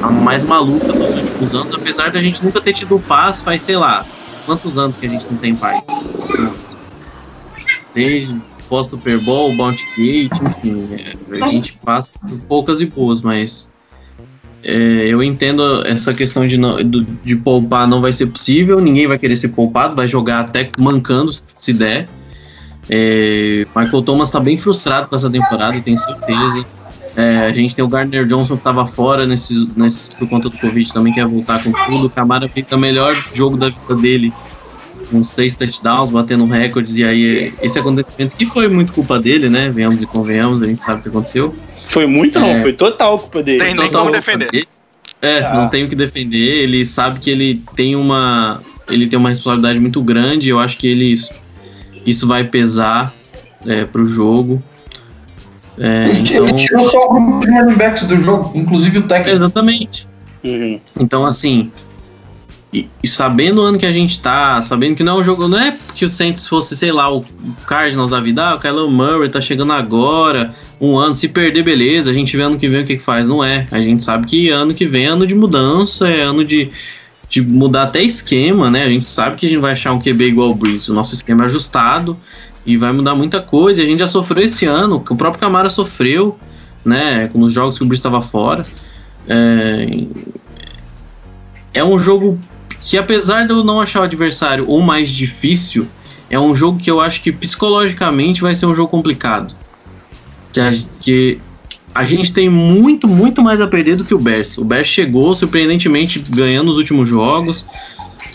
a mais maluca dos últimos anos, apesar da gente nunca ter tido paz, faz, sei lá, quantos anos que a gente não tem paz? Desde pós Super Bowl, Bounty Gate, enfim, é, a gente passa por poucas e boas, mas é, eu entendo essa questão de, não, do- de poupar não vai ser possível, ninguém vai querer ser poupado, vai jogar até mancando se der. É, Michael Thomas tá bem frustrado com essa temporada, eu tenho certeza. É, a gente tem o Gardner Johnson que tava fora nesse, nesse, por conta do Covid também, quer voltar com tudo. O Camara fica o melhor jogo da vida dele com seis touchdowns, batendo recordes, e aí esse acontecimento que foi muito culpa dele, né? Venhamos e convenhamos, a gente sabe o que aconteceu. Foi muito, não, É. foi total culpa dele. Tem nem Total como defender. dele. É, Ah. não tem o que defender. Ele sabe que ele tem uma. Ele tem uma responsabilidade muito grande. Eu acho que ele, isso vai pesar é, pro jogo. É, Ele, então, ele tirou só o grupo de running backs do jogo, inclusive o técnico. exatamente. Uhum. Então, assim. E, e sabendo o ano que a gente tá, sabendo que não é um jogo. Não é que o Saints fosse, sei lá, o Cardinals da vida, ah, o Kyler Murray tá chegando agora, um ano, se perder, beleza, a gente vê ano que vem o que, que faz. Não é. A gente sabe que ano que vem é ano de mudança, é ano de, de mudar até esquema, né? A gente sabe que a gente vai achar um QB igual o Breeze. O nosso esquema é ajustado e vai mudar muita coisa. A gente já sofreu esse ano, o próprio Camara sofreu, né? Nos jogos que o Breeze estava fora. É, é um jogo que, apesar de eu não achar o adversário o mais difícil, é um jogo que eu acho que psicologicamente vai ser um jogo complicado. Que a, que a gente tem muito, muito mais a perder do que o Bears. O Bears chegou, surpreendentemente, ganhando os últimos jogos.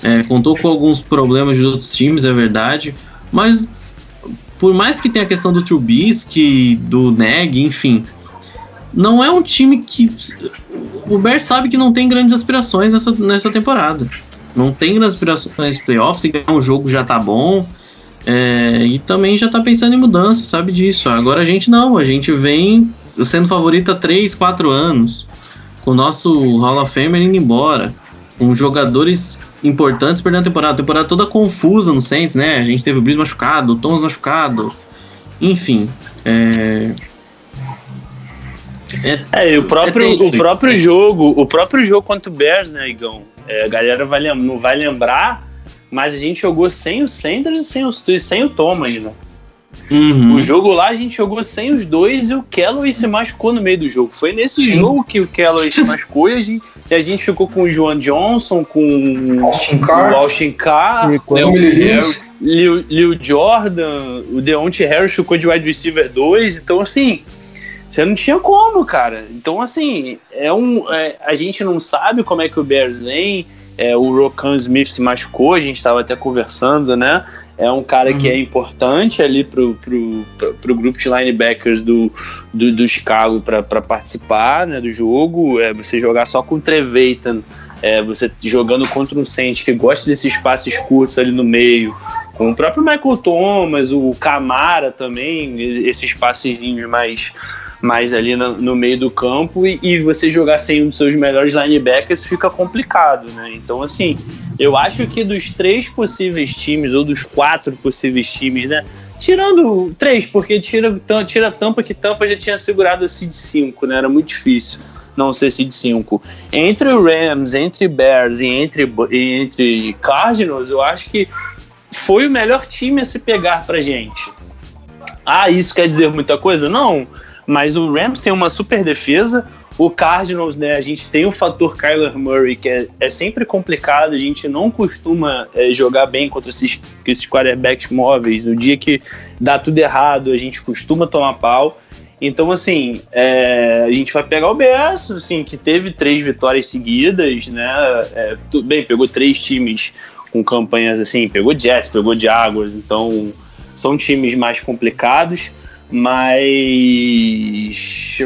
é, contou com alguns problemas de outros times, é verdade. Mas, por mais que tenha a questão do Trubisky, do Neg, enfim, não é um time que. O Bears sabe que não tem grandes aspirações nessa, nessa temporada. Não tem grandes aspirações playoffs. Se ganhar um jogo já tá bom. É, e também já tá pensando em mudança, sabe disso. Agora a gente não, a gente vem sendo favorito há 3, 4 anos. Com o nosso Hall of Famer indo embora. Com jogadores importantes perdendo a temporada. A temporada toda confusa no Saints, né? A gente teve o Breeze machucado, o Thomas machucado. Enfim. É, é É, e o próprio, É o próprio jogo, o próprio jogo contra o Bears, né, Igão? É, a galera vai, não vai lembrar, mas a gente jogou sem o Sanders e sem, os, e sem o Thomas, né? Uhum. O jogo lá a gente jogou sem os dois e o Calloway se machucou no meio do jogo. Foi nesse Sim. jogo que o Calloway se machucou e a gente, e a gente ficou com o Joan Johnson, com Austin o Carr, Austin Carr. Lil, Lil Jordan, o Deontay Harris ficou de wide receiver 2, então assim, você não tinha como, cara. Então assim, é um, é, a gente não sabe como é que o Bears vem, é, o Rokan Smith se machucou, a gente estava até conversando, né? É um cara que é importante ali pro, pro, pro, pro grupo de linebackers do, do, do Chicago para participar né, do jogo. É, você jogar só com o Trevathan, é, você jogando contra um Saints que gosta desses passes curtos ali no meio, com o próprio Michael Thomas, o Camara também, esses passezinhos mais, mais ali no, no meio do campo, e, e você jogar sem um dos seus melhores linebackers fica complicado, né? Então, assim, eu acho que dos três possíveis times, ou dos quatro possíveis times, né? Tirando três, porque tira, tira Tampa, que Tampa já tinha segurado a Seed 5, né? Era muito difícil não ser Seed 5. Entre Rams, entre Bears e entre, e entre Cardinals, eu acho que foi o melhor time a se pegar pra gente. Ah, isso quer dizer muita coisa? Não, mas o Rams tem uma super defesa. O Cardinals, né, a gente tem o fator Kyler Murray, que é, é sempre complicado, a gente não costuma é, jogar bem contra esses, esses quarterbacks móveis. No dia que dá tudo errado, a gente costuma tomar pau. Então, assim, é, a gente vai pegar o Bears, assim, que teve três vitórias seguidas, né? É, tudo bem, pegou três times com campanhas assim, pegou Jets, pegou Jaguars, então são times mais complicados, mas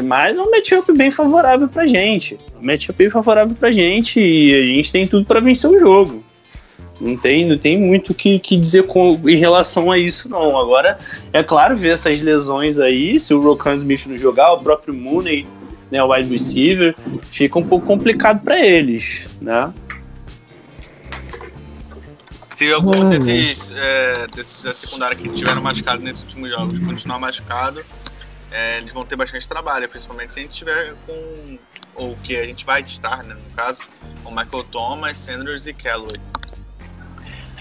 mas é um matchup bem favorável pra gente. Um matchup bem favorável pra gente e a gente tem tudo pra vencer o jogo. Não tem, não tem muito o que, que dizer com, em relação a isso, não. Agora, é claro, ver essas lesões aí, se o Rokan Smith não jogar, o próprio Mooney, né, o wide receiver, fica um pouco complicado para eles, né? Se algum desses, é, desses da secundária que tiveram machucado nesses últimos jogos continuar machucado, é, eles vão ter bastante trabalho, principalmente se a gente tiver com. Ou que a gente vai estar, né, no caso, com Michael Thomas, Sanders e Callaway.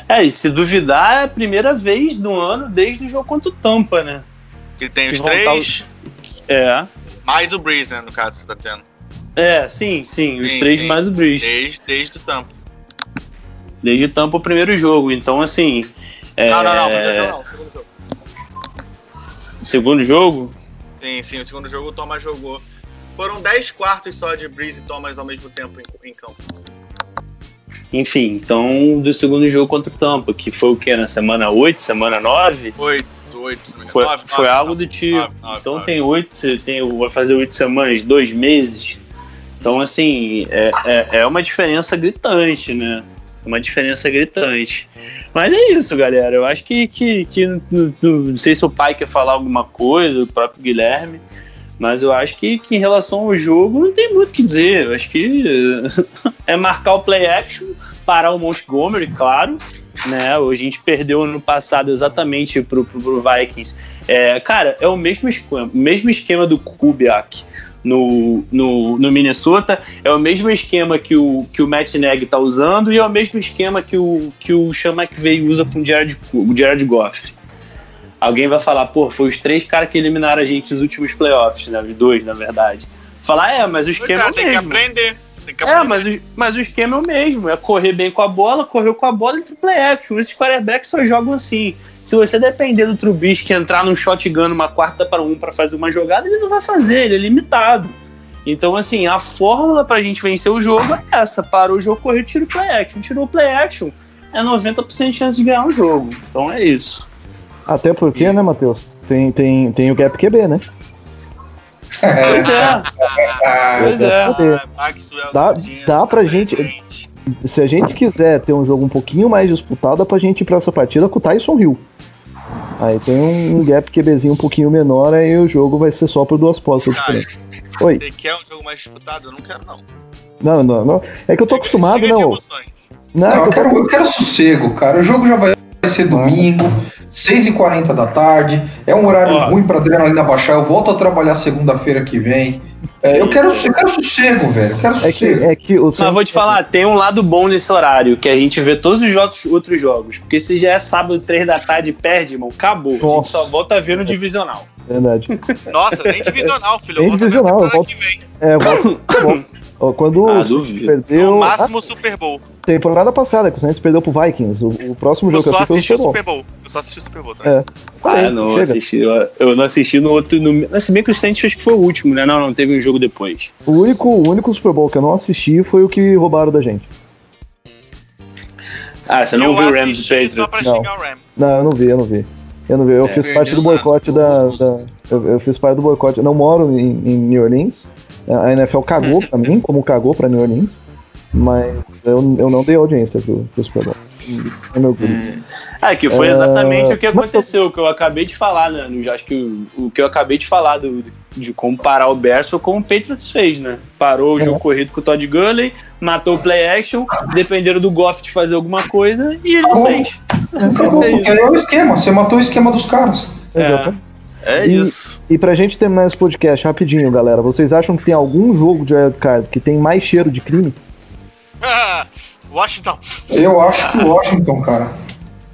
É, e se duvidar, é a primeira vez no ano desde o jogo contra o Tampa, né? Que tem os Que três, É. mais o Breeze, né, no caso, você tá dizendo. É, sim, sim. Os Sim, três sim. mais o Breeze. Desde, desde o Tampa. Desde Tampa o primeiro jogo. Então, assim. É... Não, não, não, primeiro jogo não, segundo jogo. Segundo jogo? Sim, sim, o segundo jogo o Thomas jogou. Foram 10 quartos só de Breeze e Thomas ao mesmo tempo em, em campo. Enfim, então do segundo jogo contra o Tampa, que foi o que? Na semana 8, semana 9? 8, 8, se não me engano. Foi, Nove, foi nove, algo nove, do tipo. então tem oito, você tem, vai fazer oito semanas, dois meses. Então, assim, é, é, é uma diferença gritante, né? Uma diferença gritante. Mas é isso, galera. Eu acho que, que, que não, não- sei se o pai quer falar alguma coisa, o próprio Guilherme. Mas eu acho que, que em relação ao jogo não tem muito o que dizer. Eu acho que é marcar o play action, parar o Montgomery, claro. Né? A gente perdeu ano passado exatamente pro, pro, pro Vikings. É, cara, é o mesmo esquema, mesmo esquema do Kubiak no, no, no Minnesota, é o mesmo esquema que o, que o Matt Nagy tá usando e é o mesmo esquema que o, que o Sean McVay usa com o Jared, o Jared Goff. Alguém vai falar, pô, foi os três caras que eliminaram a gente nos últimos playoffs, né? Os dois, na verdade. Falar, é, mas o Pois esquema é, é, o tem que mesmo. aprender. É, mas o, mas o esquema é o mesmo. É correr bem com a bola, correu com a bola e play action. Esses quarterbacks só jogam assim. Se você depender do Trubisky entrar num shotgun numa quarta para um para fazer uma jogada, ele não vai fazer, ele é limitado. Então, assim, a fórmula pra gente vencer o jogo é essa. Parou o jogo, correu, tira o play action. Tirou o play action, é 90% de chance de ganhar o jogo. Então é isso. Até porque, né, Matheus? Tem, tem, tem o Gap QB, né? Pois é, pois é. Ah, Maxwell, Dá- dá pra gente- presente. Se a gente quiser ter um jogo um pouquinho mais disputado, dá pra gente ir pra essa partida com o Tyson Hill. Aí tem um, um gap QBzinho um pouquinho menor, aí o jogo vai ser só por duas postas Cara, diferentes. Oi. Você quer um jogo mais disputado? Eu não quero, não. Não, não, não. É que eu tô acostumado, não. Não, Não, é que eu quero, eu quero sossego, cara. O jogo já vai ser domingo, 6h40 da tarde. É um horário Ó. ruim pra adrenalina baixar. Eu volto a trabalhar segunda-feira que vem. É, eu, quero, eu quero sossego, velho. Eu quero É que, sossego. é que o Mas vou te falar, tem um lado bom nesse horário, que a gente vê todos os outros jogos. Porque se já é sábado, três da tarde e perde, irmão, acabou. A gente Nossa. só volta a ver no divisional. Verdade. Nossa, nem divisional, filho. Nem Eu volto divisional, na eu volto- que vem. É, volta- volta- ó, quando Ah, o Saints perdeu. No máximo Super Bowl. temporada passada, que o Saints perdeu pro Vikings. O, o próximo Eu jogo que eu só assisti foi o o Super Bowl. Bowl. Eu só assisti o Super Bowl, tá? É. Falei, ah, não chega. assisti. Eu, eu não assisti no outro. No, se bem que o Saints acho que foi o último, né? Não, não teve um jogo depois. O único, o único Super Bowl que eu não assisti foi o que roubaram da gente. Ah, você não eu viu o Rams e assisti só pra Patriots? Não. o Rams. Não, eu não vi, eu não vi. Eu não vi. Eu É, fiz parte do boicote da. da- eu, eu fiz parte do boicote. Eu não moro em, em New Orleans. A NFL cagou pra mim, como cagou pra New Orleans. Mas eu, eu não dei audiência pro, pro Super Bowl. É meu grupo. É, que foi É, exatamente o que aconteceu, o que eu acabei de falar, né? Acho que o, o que eu acabei de falar do, de como parar o Bears foi como o Patriots fez, né? Parou o É. jogo corrido com o Todd Gurley, matou o play action, dependeram do Goff de fazer alguma coisa e ele não fez. É é o esquema. Você matou o esquema dos caras. Exato. É E- isso. E pra gente terminar esse podcast rapidinho, galera, vocês acham que tem algum jogo de wildcard que tem mais cheiro de crime? Washington. Eu acho que o Washington, cara.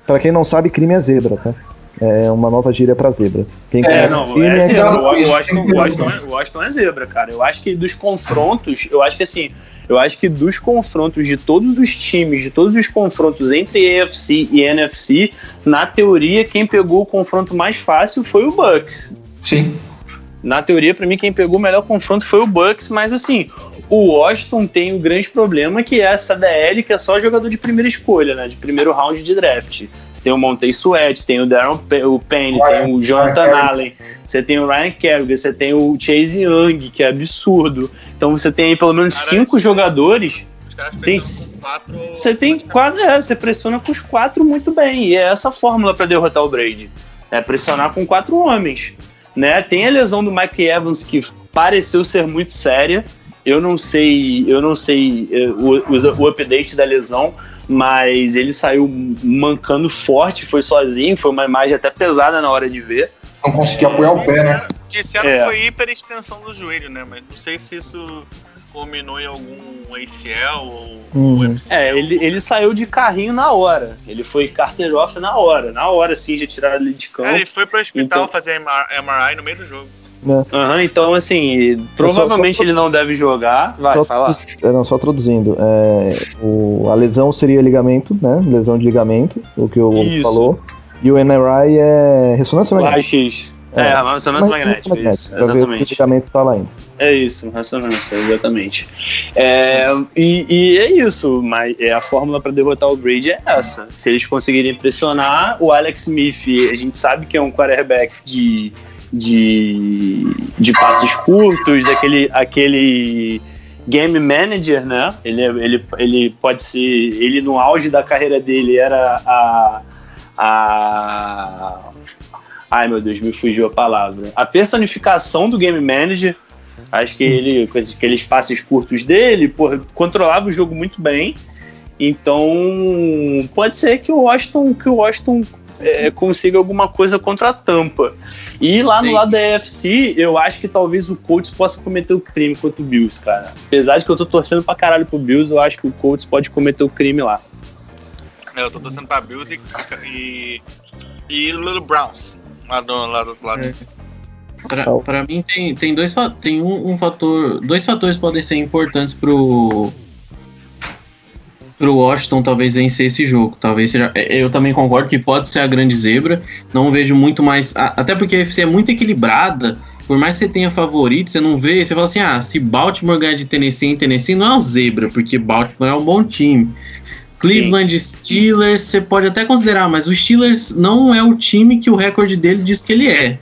Pra quem não sabe, crime é zebra, tá? É uma nova gíria pra zebra. Quem É, não, crime é zebra. O, o, Washington, o, Washington é, o Washington é zebra, cara. Eu acho que dos confrontos, eu acho que assim, eu acho que dos confrontos de todos os times, de todos os confrontos entre AFC e NFC, na teoria, quem pegou o confronto mais fácil foi o Bucks. Sim. Na teoria, pra mim, quem pegou o melhor confronto foi o Bucks, mas assim, o Washington tem o grande problema que é essa DL, que é só jogador de primeira escolha, né? De primeiro round de draft. Você tem o Montez Sweat, tem o Darren o Penny, Ryan- tem o Jonathan Ryan Allen, você tem o Ryan Kerrigan, você tem o Chase Young, que é absurdo. Então você tem aí pelo menos Cara, cinco jogadores. Os caras Tem- quatro. Você tem quatro, é, você pressiona com os quatro muito bem. E é essa a fórmula para derrotar o Brady. É pressionar com quatro homens. Né? Tem a lesão do Mike Evans que pareceu ser muito séria. Eu não sei, eu não sei eh, o, o, o update da lesão, mas ele saiu mancando forte, foi sozinho, foi uma imagem até pesada na hora de ver. Não consegui apoiar o pé, né? Disseram É. que foi hiperextensão do joelho, né? Mas não sei se isso culminou em algum ACL ou Uhum. MCL. É, ele, ele saiu de carrinho na hora. Ele foi Carter off na hora. Na hora, sim, já tiraram ele de campo. É, ele foi pro hospital Então- fazer MRI no meio do jogo. Aham, então assim, provavelmente só- ele não deve jogar. Vai, Só- fala. É, não, só traduzindo. é, o- a lesão seria ligamento, né? Lesão de ligamento, o que o Isso. falou. E o MRI é ressonância magnética. raio-x. É, uma ressonância Mas magnética, magnética, isso, se o exatamente. ligamento tá lá ainda. É isso, ressonância, exatamente. É, e, e é isso, mas é a fórmula para derrotar o Brady é essa. Se eles conseguirem pressionar, o Alex Smith, a gente sabe que é um quarterback de, de, de passes curtos, aquele, aquele game manager, né? Ele, ele, ele pode ser. Ele no auge da carreira dele era a. a Ai meu Deus, me fugiu a palavra. A personificação do game manager. Acho que ele, com aqueles passes curtos dele, porra, controlava o jogo muito bem. Então, pode ser que o Washington, que o Washington é, consiga alguma coisa contra a Tampa. E lá no Sim. lado da AFC, eu acho que talvez o Colts possa cometer o crime contra o Bills, cara. Apesar de que eu tô torcendo pra caralho pro Bills, eu acho que o Colts pode cometer o crime lá. Eu tô torcendo pra Bills e, e, e Little Browns. Lá do, lá do lado. É. Pra, pra mim tem, tem dois tem um, um fator, dois fatores podem ser importantes pro pro Washington talvez vencer esse jogo. Talvez seja, é, eu também concordo que pode ser a grande zebra. Não vejo muito mais, até porque a FC é muito equilibrada. Por mais que você tenha favorito, você não vê, você fala assim: "Ah, se Baltimore ganhar de Tennessee em Tennessee não é uma zebra, porque Baltimore é um bom time". Cleveland Steelers, você pode até considerar, mas o Steelers não é o time que o recorde dele diz que ele é.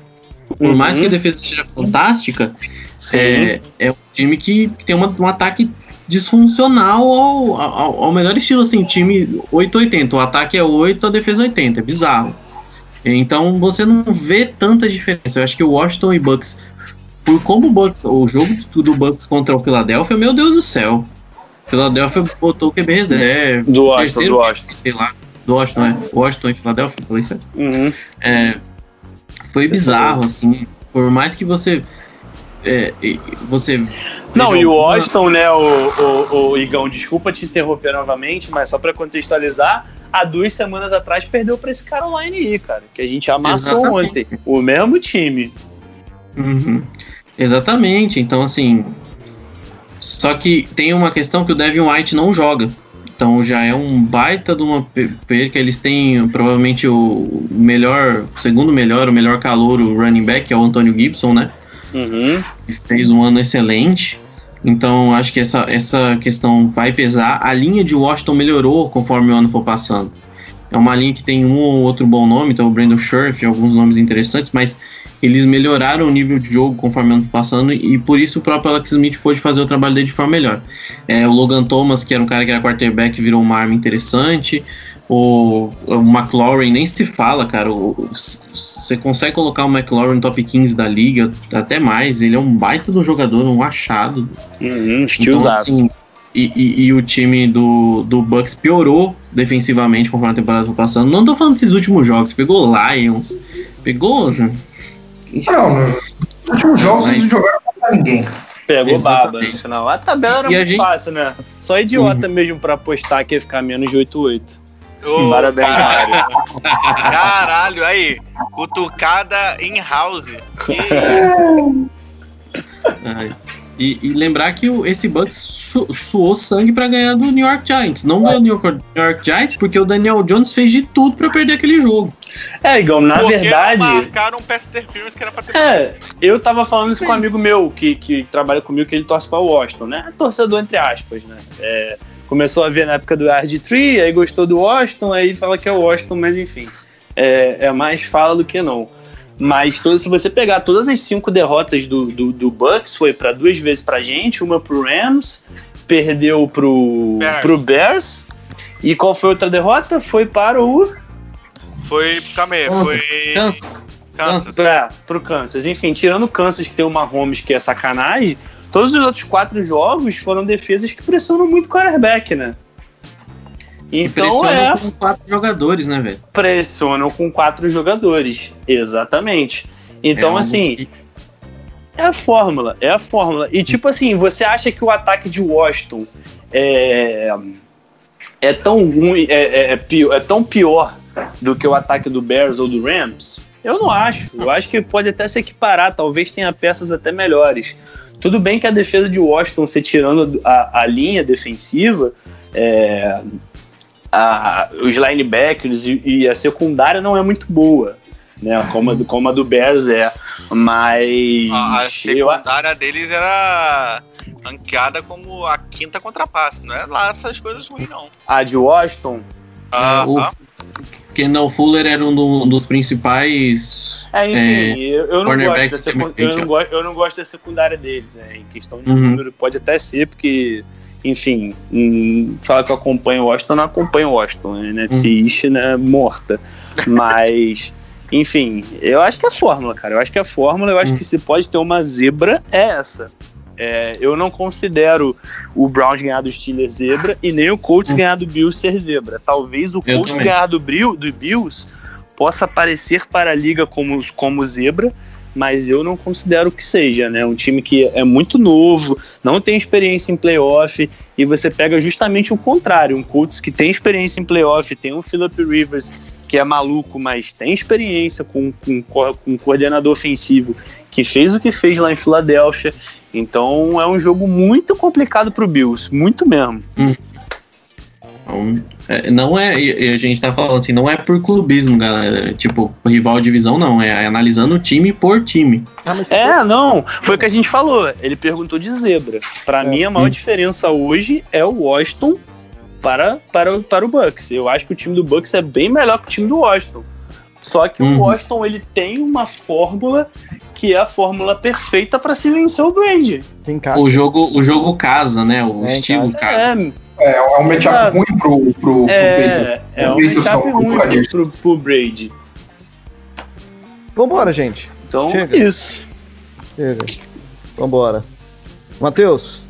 Por Uhum. mais que a defesa seja fantástica, é, é um time que tem uma- um ataque disfuncional ao, ao, ao melhor estilo, assim, time 880. O ataque é 8, a defesa é 80, é bizarro. Então você não vê tanta diferença. Eu acho que o Washington e Bucks, por como o Bucks, o jogo do Bucks contra o Philadelphia, meu Deus do céu. Philadelphia botou o QB reserva. Do Washington, terceiro, do Washington. Sei lá. Do Washington, é. Washington e Philadelphia, falei certo. Uhum. É, foi bizarro, assim. Por mais que você. É, você. Não, e o Washington, né, o, o, o Igão, desculpa te interromper novamente, mas só pra contextualizar, há duas semanas atrás perdeu pra esse Caroline aí, cara, que a gente amassou Exatamente. ontem. O mesmo time. Uhum. Exatamente. Então, assim. Só que tem uma questão que o Devin White não joga. Então já é um baita de uma pe- perca. Eles têm provavelmente o melhor, o segundo melhor, o melhor calor, o running back, que é o Antônio Gibson, né? Uhum. fez um ano excelente. Então, acho que essa, essa questão vai pesar. A linha de Washington melhorou conforme o ano for passando. É uma linha que tem um ou outro bom nome, então o Brandon Scherf alguns nomes interessantes, mas eles melhoraram o nível de jogo conforme o ano passando e por isso o próprio Alex Smith pôde fazer o trabalho dele de forma melhor. É, o Logan Thomas, que era um cara que era quarterback, virou uma arma interessante. O, o McLaurin nem se fala, cara. Você consegue colocar o McLaurin no top 15 da liga, até mais. Ele é um baita do jogador, um achado. Uhum, Então, assim, e, e- e o time do, do Bucks piorou defensivamente conforme a temporada foi passando. Não tô falando desses últimos jogos. Pegou Lions, pegou. Não, nos últimos jogos Mas- eles jogaram contra ninguém. cara. Pegou baba no Exatamente. final. A tabela era E muito gente- fácil, né? Só idiota mesmo pra apostar que ia ficar menos de 8-8. Ô, Parabéns, caralho. Mário. Caralho, aí. Cutucada in house. E, e lembrar que o, esse Bucks su- suou sangue pra ganhar do New York Giants. Não ganhou do New York, New York Giants porque o Daniel Jones fez de tudo pra perder aquele jogo. É, Igão, na Porque verdade. marcaram um pass interference que era pra ter. É, eu tava falando isso com um amigo meu que, que trabalha comigo, que ele torce pra Washington, né? Torcedor entre aspas, né? É, começou a ver na época do RG3, aí gostou do Washington, aí fala que é o Washington, mas enfim. É, é mais fala do que não. Mas todo- se você pegar todas as cinco derrotas do, do, do Bucks, foi pra duas vezes pra gente, uma pro Rams, perdeu pro Bears. pro Bears. E qual foi a outra derrota? Foi para o. Foi. Calma aí, Kansas, foi. Kansas. Kansas. Pra, pro Kansas. Enfim, tirando o Kansas, que tem o Mahomes, que é sacanagem, todos os outros quatro jogos foram defesas que pressionam muito o quarterback, né? Então Impressionam é, com quatro jogadores, né, velho? pressionam com quatro jogadores. Exatamente. Então, É assim, que- é a fórmula, é a fórmula. E tipo assim, você acha que o ataque de Washington é, é tão ruim, é, é, é pior, é tão pior do que o ataque do Bears ou do Rams? Eu não acho. Eu acho que pode até se equiparar, talvez tenha peças até melhores. Tudo bem que a defesa de Washington, se tirando a, a linha defensiva, é, a- os linebackers e, e a secundária não é muito boa. né? Como a do, como a do Bears é. Mas. A, a eu, secundária deles era ranqueada como a quinta contrapasse. Não é lá essas coisas ruins, não. a de Washington. Ah, ah. Kendall Fuller era um do- dos principais. É, enfim, eu, eu não eu, não gosto, eu não gosto da secundária deles, né? Em questão de Uhum. número, pode até ser, porque, enfim, hum, fala que eu acompanho o Washington, não acompanho o Washington, né? NFC Uhum. East, né? Morta. Mas, enfim, eu acho que é fórmula, cara. Eu acho que é fórmula, eu acho Uhum. que se pode ter uma zebra, é essa. É, eu não considero o Browns ganhar do Steelers zebra e nem o Colts Uhum. ganhar do Bills ser zebra. Talvez o Eu Colts também. ganhar do, Bril- do Bills possa aparecer para a liga como, como zebra, mas eu não considero que seja, né? Um time que é muito novo, não tem experiência em playoff, e você pega justamente o contrário, um Colts que tem experiência em playoff, tem um Philip Rivers que é maluco, mas tem experiência com, com, co- com um coordenador ofensivo que fez o que fez lá em Filadélfia. Então é um jogo muito complicado pro Bills, muito mesmo. Então, é, não é. A gente tá falando assim, não é por clubismo, galera. Tipo, rival de divisão, não. É analisando time por time. Ah, É, não, foi o que a gente falou. Ele perguntou de zebra. Pra mim, a maior diferença hoje é o Washington para, para, o- para o Bucks. Eu acho que o time do Bucks é bem melhor que o time do Washington. Só que Uhum. o Washington ele tem uma fórmula que é a fórmula perfeita para se vencer o Brady. cara. O jogo, o jogo casa, né? O É, estilo casa. É, É, é um matchup Exato. ruim pro, pro, pro Patriots. é, é um matchup ruim Buccaneers. pro, pro Brady. Vambora, gente. Então, Chega. isso. Chega. Vambora. Matheus,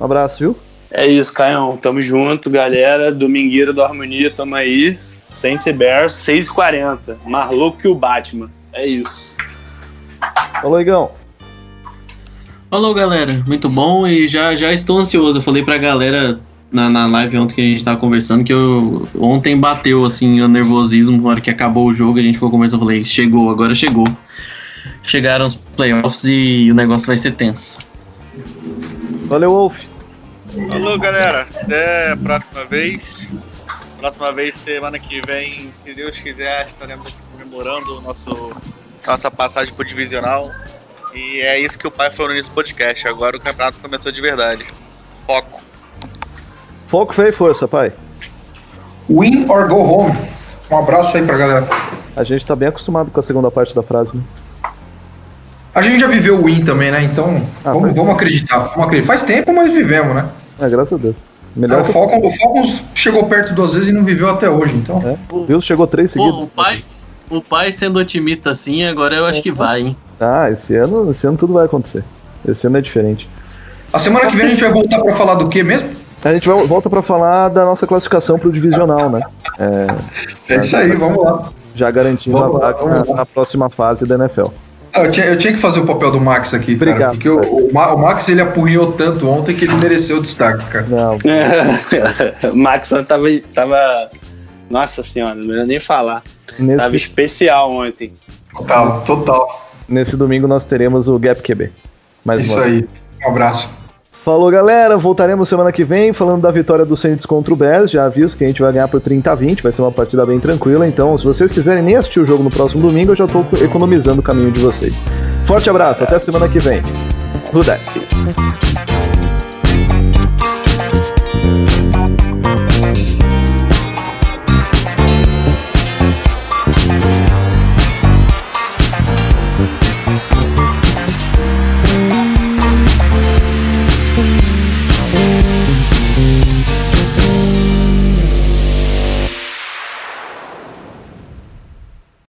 um abraço, viu? É isso, Caião. Tamo junto, galera. Domingueira do Harmonia, tamo aí. Saints e Bears, 6h40. Mais louco que o Batman. É isso. Falou, Igão. Falou, galera. Muito bom e já, já estou ansioso. Eu falei pra galera na, na live ontem que a gente tava conversando que eu, ontem bateu assim o nervosismo na hora que acabou o jogo. A gente ficou conversando. Eu falei, chegou, agora chegou. Chegaram os playoffs e o negócio vai ser tenso. Valeu, Wolf. Falou, galera. Até a próxima vez. Próxima vez, semana que vem, se Deus quiser, estaremos aqui comemorando o nosso, nossa passagem pro divisional. E é isso que o pai falou nesse podcast. Agora o campeonato começou de verdade. Foco. Foco, fé e força, pai. Win or go home. Um abraço aí pra galera. A gente tá bem acostumado com a segunda parte da frase, né? A gente já viveu o win também, né? Então, Ah, vamos, vamos acreditar. Vamos acreditar. Faz tempo, mas vivemos, né? É, graças a Deus. É, Melhor o, que Falcon, o Falcons chegou perto duas vezes e não viveu até hoje, então. É. o Bills chegou três seguidos. o pai, o pai sendo otimista assim, agora eu acho que vai, hein? Ah, esse ano, esse ano tudo vai acontecer. Esse ano é diferente. A semana que vem a gente vai voltar pra falar do que mesmo? A gente vai, volta pra falar da nossa classificação pro divisional, né? É isso aí, vamos lá. Já garantindo Vamos a vaga na, na próxima fase da NFL. Ah, eu, tinha, eu tinha que fazer o papel do Max aqui, cara. Obrigado, Porque o, o Ma- o Max ele apurrinhou tanto ontem que ele mereceu o destaque, cara. Não, o Maxon tava, tava. Nossa senhora, não melhor nem falar. Tava nesse, especial ontem. Total, total. nesse domingo nós teremos o Gap QB. Mais Isso uma vez. aí. Um abraço. Falou, galera. Voltaremos semana que vem falando da vitória do Saints contra o Bears. Já aviso que a gente vai ganhar por 30 a 20. Vai ser uma partida bem tranquila. Então, se vocês quiserem nem assistir o jogo no próximo domingo, eu já tô economizando o caminho de vocês. Forte abraço. Até semana que vem. Rudé. Sim.